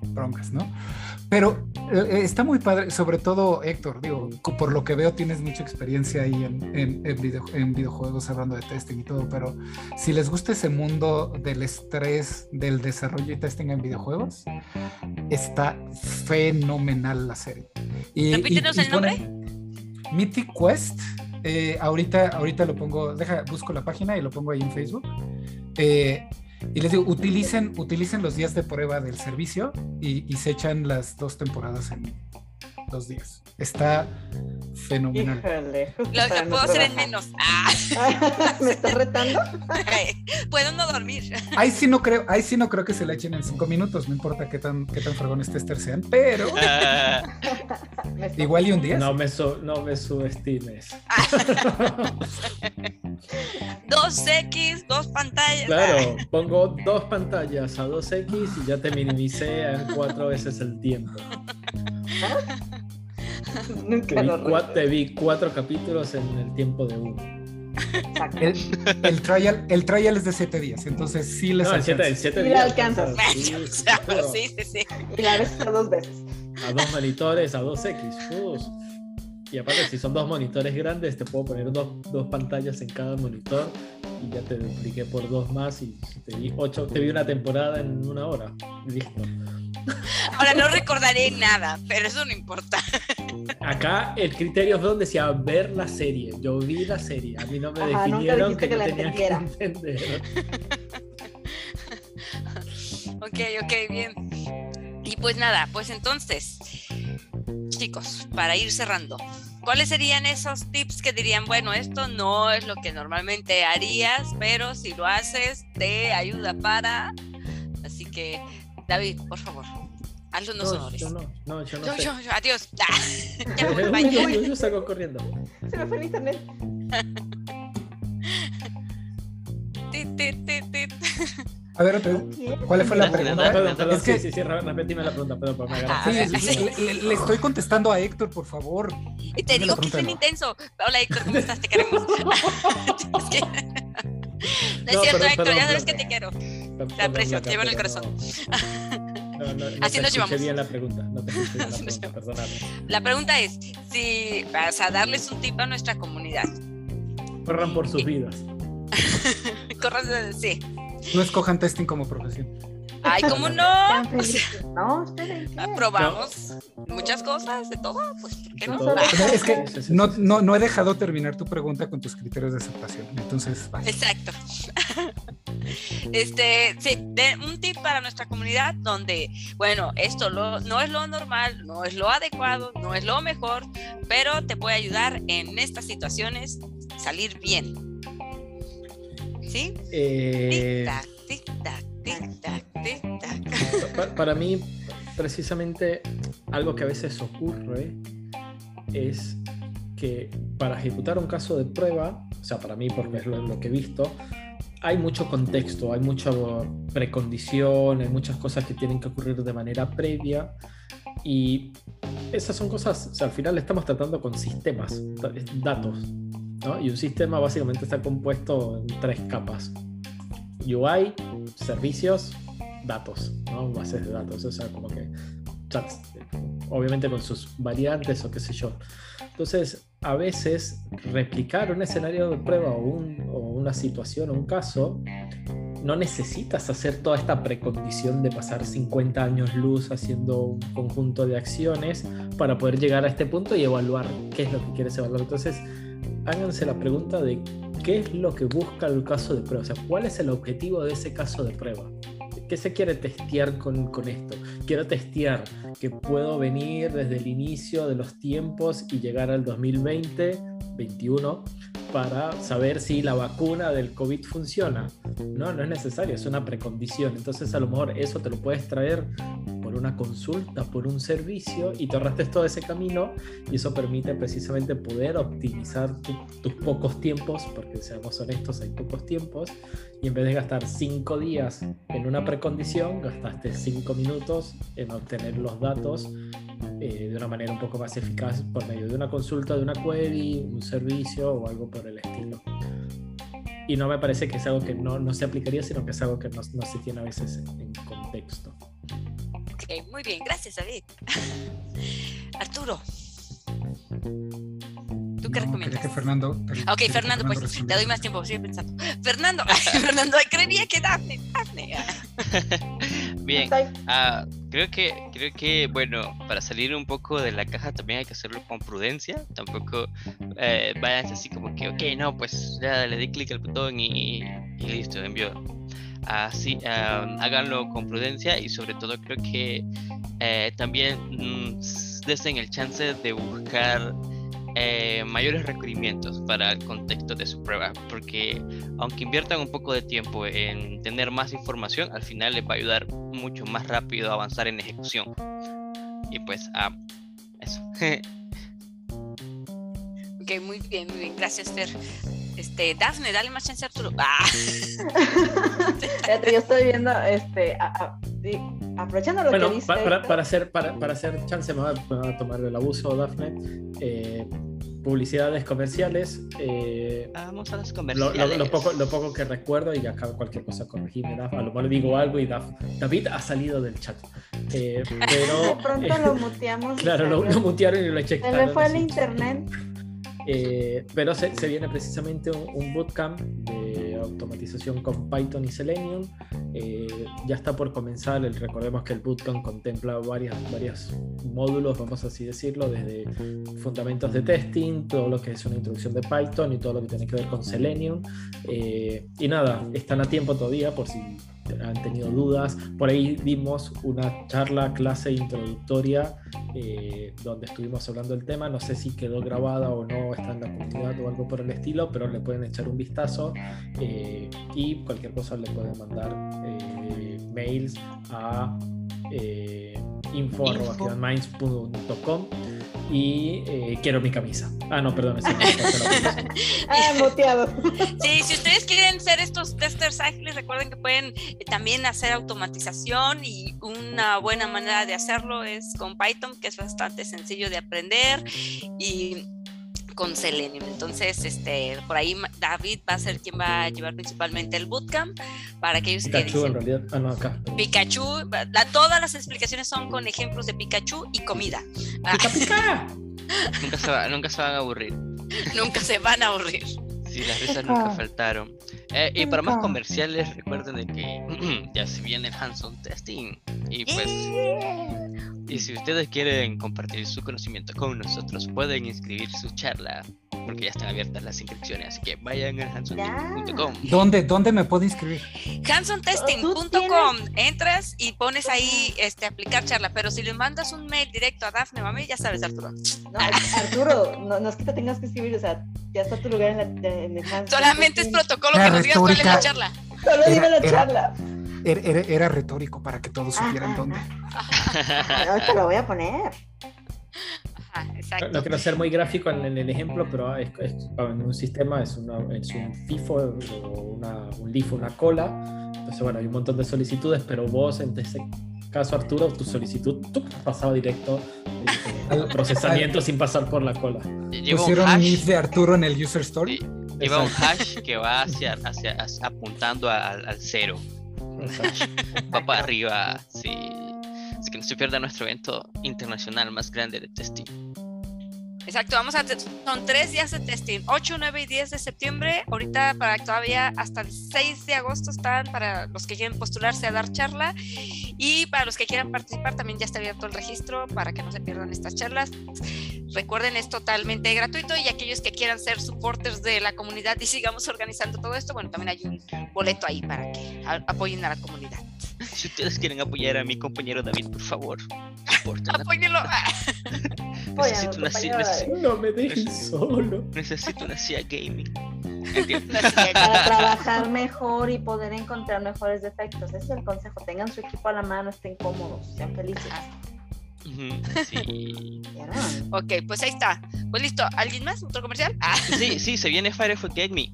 broncas, ¿no? Pero eh, está muy padre, sobre todo Héctor, digo, por lo que veo tienes mucha experiencia ahí en, en, videojuegos hablando de testing y todo, pero si les gusta ese mundo del estrés, del desarrollo y testing en videojuegos, está fenomenal la serie. Y, Repítenos el nombre. Mythic Quest. Eh, ahorita, ahorita lo pongo, deja, busco la página y lo pongo ahí en Facebook. Eh, y les digo, utilicen, utilicen los días de prueba del servicio y, y se echan las dos temporadas en dos días. Está fenomenal. lo, puedo hacer en menos. Ah. ¿Me estás retando? puedo no dormir. Ahí sí no creo, ahí sí no creo que se le echen en cinco minutos, no importa qué tan, qué tan fregones tester sean, pero igual y un día. No me, no me subestimes. 2X, dos pantallas. Claro, pongo dos pantallas a 2X y ya te minimicé en cuatro veces el tiempo. te, vi cuatro, capítulos en el tiempo de uno. El, el, trial, el trial es de siete días, entonces sí les no, alcanza. Días. alcanzas. Sí, sí, sí, Y la ves dos veces. A dos monitores, a dos X. Y aparte, si son dos monitores grandes, te puedo poner dos, dos pantallas en cada monitor y ya te dupliqué por dos más y te vi ocho, te vi una temporada en una hora. Listo. Ahora no recordaré nada, pero eso no importa. Acá el criterio es donde decía ver la serie. Yo vi la serie. A mí no me definieron que, no tenía que entender. ok, ok, bien. Y pues nada, pues entonces, chicos, para ir cerrando, ¿cuáles serían esos tips que dirían, bueno, esto no es lo que normalmente harías, pero si lo haces, te ayuda para... Así que David, por favor, haz unos no, honores. Yo no, no, yo no. Yo, sé. yo, yo, adiós. ya me voy yo, yo, yo salgo corriendo. Se me fue el internet. A ver, ¿cuál fue la pregunta? Perdón, perdón, es que... sí, sí, sí, repetime la pregunta, perdón, por ah, sí, le, le, estoy contestando a Héctor, por favor. Y te digo que es intenso. Hola, Héctor, ¿cómo estás? Te queremos. no es cierto, Héctor, ya sabes que te quiero. Te aprecio, te llevo en el corazón. No, no, Así nos llevamos. bien la pregunta. No te bien la pregunta, perdóname. La pregunta es si vas a darles un tip a nuestra comunidad. Corran por sus vidas. Corran, sí. No escojan testing como profesión. Ay, ¿cómo no? no, Probamos muchas cosas, de todo, pues, ¿por qué no? Es que no, no, no, he dejado terminar tu pregunta con tus criterios de aceptación, entonces... Exacto. Este, sí, de, un tip para nuestra comunidad donde, bueno, esto no es lo normal, no es lo adecuado, no es lo mejor, pero te puede ayudar en estas situaciones salir bien. ¿Sí? Eh... Para mí, precisamente, algo que a veces ocurre es que para ejecutar un caso de prueba, o sea, para mí, porque es lo que he visto, hay mucho contexto, hay mucha precondición, hay muchas cosas que tienen que ocurrir de manera previa y esas son cosas, o sea, al final estamos tratando con sistemas, datos, ¿no? Y un sistema básicamente está compuesto en tres capas. UI, servicios, datos, ¿no? Bases de datos, o sea, como que chats, obviamente con sus variantes o qué sé yo. Entonces, a veces replicar un escenario de prueba o, una situación o un caso, no necesitas hacer toda esta precondición de pasar 50 años luz haciendo un conjunto de acciones para poder llegar a este punto y evaluar qué es lo que quieres evaluar. Entonces, háganse la pregunta de qué es lo que busca el caso de prueba, o sea, cuál es el objetivo de ese caso de prueba. ¿Qué se quiere testear con, con, esto? Quiero testear que puedo venir desde el inicio de los tiempos y llegar al 2020, 21, para saber si la vacuna del COVID funciona. No, no es necesario, es una precondición. Entonces a lo mejor eso te lo puedes traer por una consulta, por un servicio y te ahorraste todo ese camino y eso permite precisamente poder optimizar tus pocos tiempos, porque seamos honestos, hay pocos tiempos, y en vez de gastar cinco días en una precondición, gastaste cinco minutos en obtener los datos eh, de una manera un poco más eficaz por medio de una consulta, de una query, un servicio o algo por el estilo. Y no me parece que es algo que no, no se aplicaría, sino que es algo que no, no se tiene a veces en, en contexto. Ok, muy bien, gracias David. Arturo. ¿Tú qué No, recomiendas? que Fernando. Ok, Fernando, pues te doy más tiempo, sigue pensando. Fernando, Fernando, creería que Dafne, Dafne. Bien, ah, creo que, creo que, bueno, para salir un poco de la caja también hay que hacerlo con prudencia. Tampoco eh, vayan así como que, ok, no, pues ya le di clic al botón y, y listo, envió. Así, háganlo con prudencia y sobre todo creo que eh, también mm, desen el chance de buscar eh, mayores requerimientos para el contexto de su prueba, porque aunque inviertan un poco de tiempo en tener más información, al final les va a ayudar mucho más rápido a avanzar en ejecución. Y pues, ah, eso. Ok, muy bien, muy bien, gracias Fer. Este, Dafne, dale más chance a Arturo. Ah, yo estoy viendo, este, a- a- sí, aprovechando lo Bueno, que dice. pa- para, Héctor, para hacer, para, para hacer chance, me va, me va a tomar el abuso, Dafne. Eh, publicidades comerciales. eh, Vamos a las lo, comerciales. lo- lo poco, lo poco que recuerdo, y acá cualquier cosa corregirme, Daf. A lo mejor digo algo y Daf, David ha salido del chat. Eh, de pero. pronto eh, lo muteamos. claro, lo, lo mutearon y lo Se echectaron. le fue el internet. Eh, pero se, se viene precisamente un, un bootcamp de automatización con Python y Selenium. Eh, ya está por comenzar. El, recordemos que el bootcamp contempla varias, varios módulos, vamos así decirlo, desde fundamentos de testing, todo lo que es una introducción de Python y todo lo que tiene que ver con Selenium. Eh, y nada, están a tiempo todavía por si han tenido dudas. Por ahí dimos una charla, clase introductoria eh, donde estuvimos hablando del tema. No sé si quedó grabada o no, está en la comunidad o algo por el estilo, pero le pueden echar un vistazo eh, y cualquier cosa le pueden mandar eh, mails a info.minds.com y eh, quiero mi camisa. Ah, no, perdón, ese no. Ah, muteado. Sí, si ustedes quieren ser estos testers ágiles, recuerden que pueden eh, también hacer automatización y una buena manera de hacerlo es con Python, que es bastante sencillo de aprender y con Selenium. Entonces, este, por ahí David va a ser quien va a llevar principalmente el bootcamp para aquellos que Pikachu en dicen realidad. Ah, no, acá. Pikachu, la- todas las explicaciones son con ejemplos de Pikachu y comida. ¡Pica, pica! Nunca se, va- nunca se van a aburrir. nunca se van a aburrir. Sí, las risas nunca faltaron. Eh, y para más comerciales, recuerden de que ya se viene el hands-on testing. Y pues, y si ustedes quieren compartir su conocimiento con nosotros, pueden inscribir su charla, porque ya están abiertas las inscripciones. Así que vayan a handsontesting.com. ¿Dónde, ¿Dónde me puedo inscribir? hansontesting.com entras y pones ahí este aplicar charla, pero si le mandas un mail directo a Dafne Mami, ya sabes Arturo. No, Arturo, no, no es que te tengas que escribir, o sea, ya está tu lugar en, la, en el. Solamente es protocolo que nos digas cuál es la charla. Solo dime la Era- era- charla. Era, era- era retórico para que todos supieran ah, dónde. ah. Ahorita lo voy a poner. Ajá, No, exacto. no quiero ser muy gráfico en, en el ejemplo, pero es, es- en un sistema es, una- es un FIFO o una, un LIFO, una cola. Entonces, bueno, hay un montón de solicitudes, pero vos, en ese caso, Arturo, tu solicitud pasaba directo eh, al procesamiento sin pasar por la cola. Un Pusieron un. GIF de Arturo en el user story. Lleva un Exacto. hash que va hacia, hacia, hacia- apuntando al, al cero. Va para arriba, sí. Así que no se pierda nuestro evento internacional más grande de testing. Exacto, vamos a son tres días de testing, 8, 9 y 10 de septiembre. Ahorita para todavía hasta el 6 de agosto están para los que quieren postularse a dar charla y para los que quieran participar también ya está abierto el registro para que no se pierdan estas charlas. Recuerden, es totalmente gratuito y aquellos que quieran ser supporters de la comunidad y sigamos organizando todo esto, bueno, también hay un boleto ahí para que apoyen a la comunidad. Si ustedes quieren apoyar a mi compañero David, por favor. Apóyenlo. Necesito una, CIA No me dejen solo. necesito una CIA gaming. Para trabajar mejor y poder encontrar mejores defectos. Ese es el consejo. Tengan su equipo a la mano, estén cómodos, sean felices. Sí. Ok, pues ahí está. Pues listo, ¿alguien más? ¿Otro comercial? Ah. sí, sí, se viene Firefox Get Me.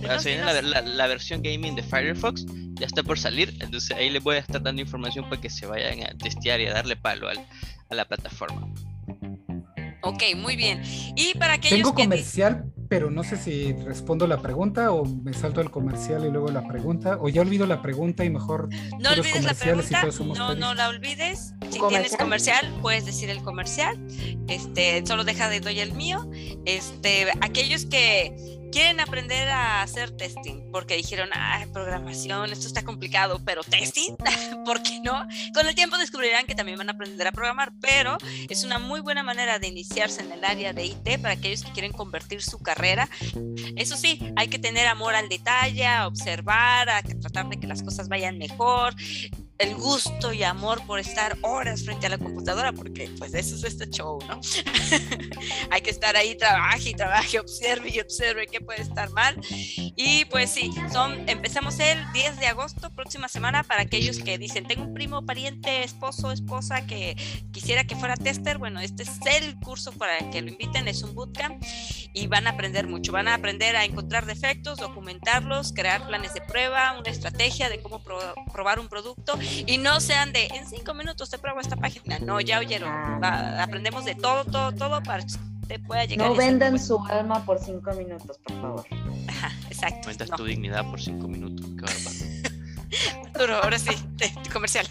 Ya se viene la, la- la versión gaming de Firefox, ya está por salir, entonces ahí les voy a estar dando información para que se vayan a testear y a darle palo al- a la plataforma. Ok, muy bien. Y para aquellos Tengo que... comercial, pero no sé si respondo la pregunta o me salto al comercial y luego la pregunta, o ya olvido la pregunta y mejor No olvides la pregunta, no, no la olvides. Si tienes ¿Comercial? comercial, puedes decir el comercial. Este, solo deja de doy el mío. Este, aquellos que quieren aprender a hacer testing, porque dijeron, ah, programación, esto está complicado, pero testing, ¿por qué no? Con el tiempo descubrirán que también van a aprender a programar, pero es una muy buena manera de iniciarse en el área de IT para aquellos que quieren convertir su carrera. Eso sí, hay que tener amor al detalle, observar, a tratar de que las cosas vayan mejor, el gusto y amor por estar horas frente a la computadora, porque pues eso es este show, ¿no? Hay que estar ahí, trabaje y trabaje, observe y observe qué puede estar mal. Y pues sí, son, empezamos el 10 de agosto, próxima semana, para aquellos que dicen, tengo un primo, pariente, esposo, esposa que quisiera que fuera tester. Bueno, este es el curso para que lo inviten, es un bootcamp y van a aprender mucho. Van a aprender a encontrar defectos, documentarlos, crear planes de prueba, una estrategia de cómo pro- probar un producto y no sean de en cinco minutos te pruebo esta página. No, ya oyeron. Va- aprendemos de todo, todo, todo para que usted pueda llegar. No vendan su alma por cinco minutos, por favor. Ajá, exacto. No, tu dignidad por 5 minutos. Qué bárbaro. Arturo, ahora sí, comercial.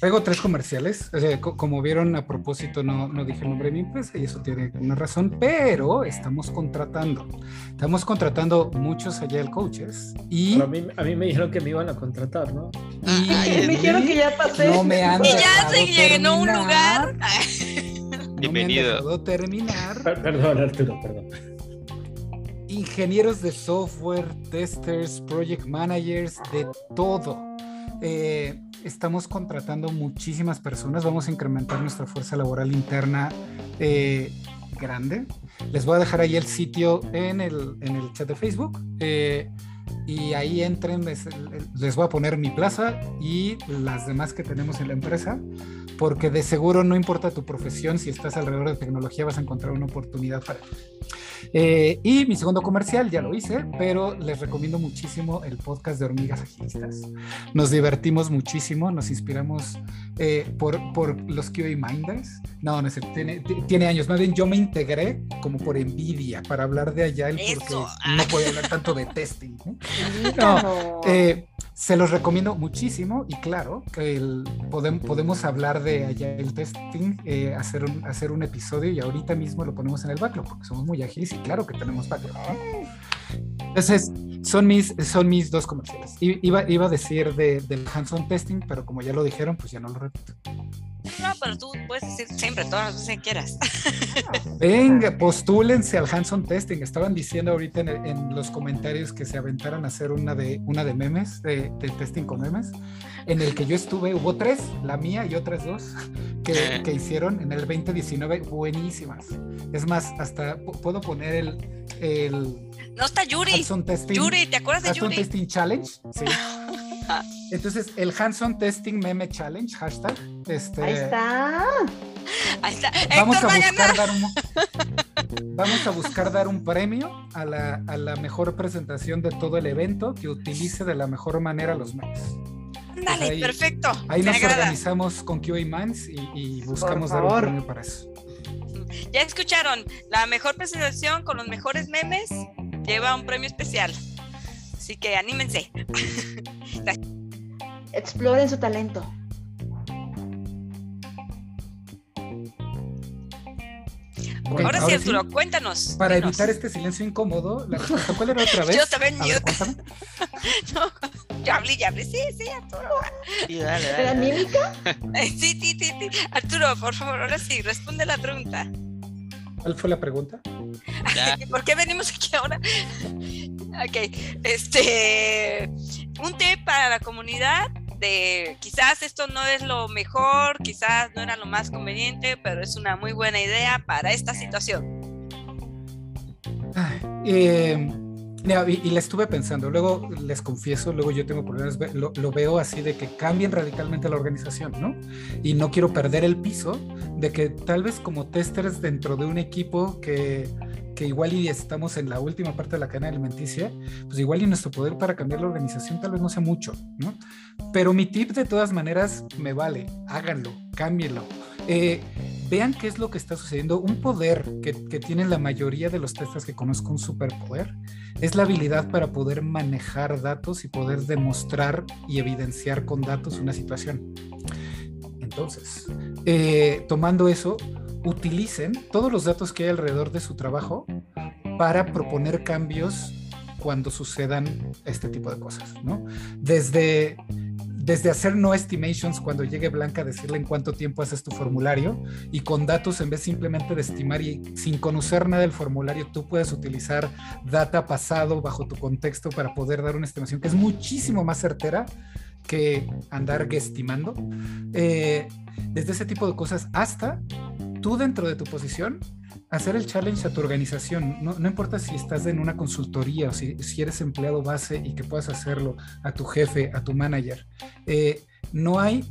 Traigo tres comerciales. O sea, co- como vieron, a propósito no, no dije el nombre de mi empresa y eso tiene una razón, pero estamos contratando. Estamos contratando muchos Agile coaches y, Pero a mí, a mí me dijeron que me iban a contratar, ¿no? y- Ay, Me dijeron que ya pasé. no me han Y ya se llenó un lugar. No Bienvenido. Me han terminar. Per- perdón, Arturo, perdón. ingenieros de software, testers, project managers, de todo. Eh, estamos contratando muchísimas personas, vamos a incrementar nuestra fuerza laboral interna eh, grande. Les voy a dejar ahí el sitio en el, en el chat de Facebook. eh, y ahí entren, les, les voy a poner mi plaza y las demás que tenemos en la empresa, porque de seguro no importa tu profesión, si estás alrededor de tecnología vas a encontrar una oportunidad para ti. Eh, y mi segundo comercial ya lo hice, pero les recomiendo muchísimo el podcast de Hormigas Agilistas. Nos divertimos muchísimo, nos inspiramos eh, por, por los QA Minders. No, no sé, tiene, tiene años. Más bien yo me integré como por envidia para hablar de Agile porque Eso. no podía hablar tanto de testing. ¿no? Se los recomiendo muchísimo y claro, que el- podem- podemos hablar de Agile Testing, eh, hacer, un, hacer un episodio y ahorita mismo lo ponemos en el backlog porque somos muy ágiles y claro que tenemos backlog. Entonces, son mis, son mis dos comerciales. Iba, iba a decir de, del hands-on testing, pero como ya lo dijeron, pues ya no lo repito. No, pero tú puedes decir siempre todas las veces que quieras. Venga, postúlense al hands-on testing. Estaban diciendo ahorita en, el- en los comentarios que se aventaran a hacer una de, una de memes, de, de testing con memes, en el que yo estuve, hubo tres, la mía y otras dos, que, que hicieron en el 2019, buenísimas. Es más, hasta pu- puedo poner el, el No está Yuri. hands-on testing. Yuri, ¿te acuerdas de Yuri? Testing Challenge. Sí. Entonces, el Hands-on Testing Meme Challenge, hashtag. Este, Ahí está. Ahí está. Vamos Héctor a buscar dar un, vamos a buscar dar un premio a la, a la mejor presentación de todo el evento que utilice de la mejor manera los memes. Ándale, ahí- perfecto. Ahí Me nos agrada. organizamos con QA Minds y, y buscamos dar un favor. premio para eso. Ya escucharon, la mejor presentación con los mejores memes lleva un premio especial. Así que anímense. Exploren su talento. Ok, ahora, sí, ahora Arturo, cuéntanos. Para dinos. evitar este silencio incómodo, la respuesta, ¿cuál era otra vez? Yo también, yo-. No, ya hablé, ya hablé. Sí, sí, Arturo. Sí, dale, dale, ¿Era dale. mímica? Sí, sí, sí, sí. Arturo, por favor, ahora sí, responde la pregunta. ¿Cuál fue la pregunta? ¿Por qué venimos aquí ahora? Ok, este, un tip para la comunidad de quizás esto no es lo mejor, quizás no era lo más conveniente, pero es una muy buena idea para esta situación. Eh, y, y la estuve pensando, luego les confieso, luego yo tengo problemas, lo veo así de que cambien radicalmente la organización, ¿no? Y no quiero perder el piso de que tal vez como testers dentro de un equipo que, que igual y estamos en la última parte de la cadena alimenticia, pues igual y nuestro poder para cambiar la organización tal vez no sea mucho, ¿no? Pero mi tip de todas maneras me vale, háganlo, cámbienlo. Eh, vean qué es lo que está sucediendo. Un poder que, que tienen la mayoría de los testas que conozco, un superpoder, es la habilidad para poder manejar datos y poder demostrar y evidenciar con datos una situación. Entonces, eh, tomando eso, utilicen todos los datos que hay alrededor de su trabajo para proponer cambios cuando sucedan este tipo de cosas, ¿no? Desde desde hacer no estimations cuando llegue Blanca, decirle en cuánto tiempo haces tu formulario y con datos en vez simplemente de estimar y sin conocer nada del formulario, tú puedes utilizar data pasado bajo tu contexto para poder dar una estimación que es muchísimo más certera que andar estimando. Eh, desde ese tipo de cosas hasta tú dentro de tu posición hacer el challenge a tu organización. No, importa si estás en una consultoría o si, si, eres empleado base y que puedas hacerlo a tu jefe, a tu manager. Eh, no hay,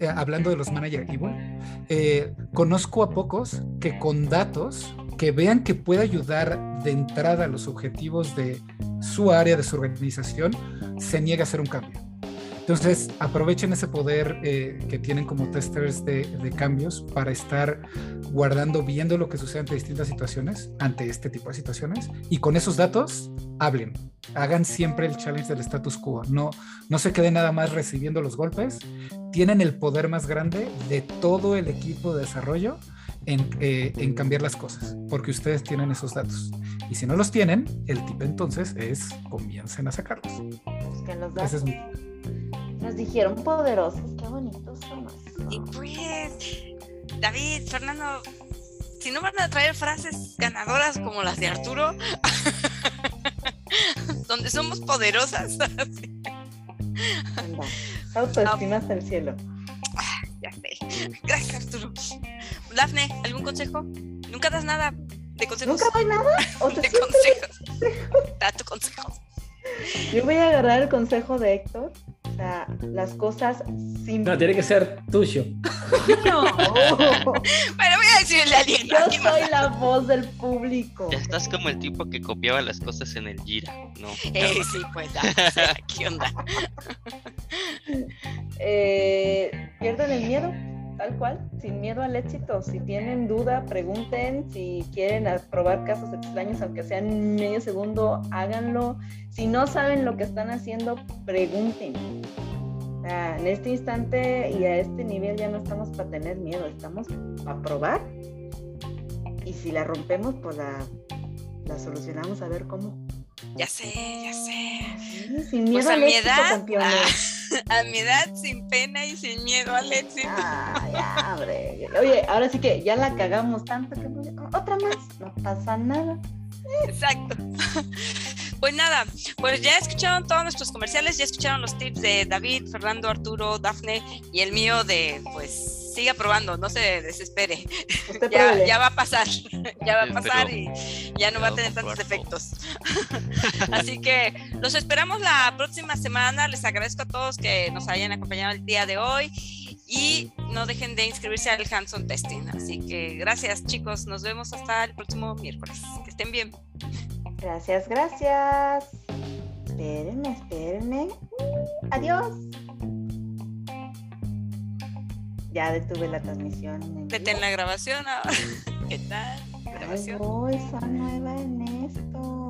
eh, hablando de los managers igual, eh, conozco a pocos que con datos que vean que puede ayudar de entrada a los objetivos de su área, de su organización, se niega a hacer un cambio. Entonces, aprovechen ese poder eh, que tienen como testers de, de, cambios para estar guardando, viendo lo que sucede ante distintas situaciones, ante este tipo de situaciones, y con esos datos, hablen. Hagan siempre el challenge del status quo. No, no se queden nada más recibiendo los golpes. Tienen el poder más grande de todo el equipo de desarrollo en, eh, en, cambiar las cosas, porque ustedes tienen esos datos. Y si no los tienen, el tip entonces es comiencen a sacarlos. Busquen los datos. Ese es mi... Nos dijeron poderosos, qué bonitos somos. Y pues, David, Fernando, si no van a traer frases ganadoras como las de Arturo, donde somos poderosas. Autoestima hasta el cielo. Ya sé. Gracias, Arturo. Dafne, ¿algún consejo? Nunca das nada de consejos. ¿Nunca doy nada? ¿O de consejos. Da tu consejo. Yo voy a agarrar el consejo de Héctor. Sea, las cosas sin. No, tiene que ser tuyo. No. bueno, voy a decirle a alguien. Yo soy la voz del público. Ya estás como el tipo que copiaba las cosas en el Gira, ¿no? Eh, sí, pues, ya, ¿qué onda? eh, ¿Pierden el miedo? Tal cual, sin miedo al éxito. Si tienen duda, pregunten. Si quieren probar casos extraños, aunque sean medio segundo, háganlo. Si no saben lo que están haciendo, pregunten. en este instante y a este nivel ya no estamos para tener miedo, estamos para probar. Y si la rompemos, pues la, la solucionamos a ver cómo. Ya sé, ya sé. Sí, sin miedo pues al a mi éxito, edad, campeones. a mi edad, sin pena y sin miedo al éxito. Ah, ya, hombre. Oye, ahora sí que ya la cagamos tanto que otra más, no pasa nada. Exacto. Pues nada, pues ya escucharon todos nuestros comerciales, ya escucharon los tips de David, Fernando, Arturo, Dafne y el mío de pues siga probando, no se desespere. Ya, ya, va a pasar, ya va a pasar y ya no va a tener tantos defectos. Así que los esperamos la próxima semana. Les agradezco a todos que nos hayan acompañado el día de hoy y no dejen de inscribirse al Hanson Testing. Así que gracias chicos, nos vemos hasta el próximo miércoles. Que estén bien. Gracias, gracias. Espérenme, espérenme. Adiós. Ya detuve la transmisión. Vete en la grabación ahora. ¿Qué tal? Grabación. Ay, voy, nueva en esto.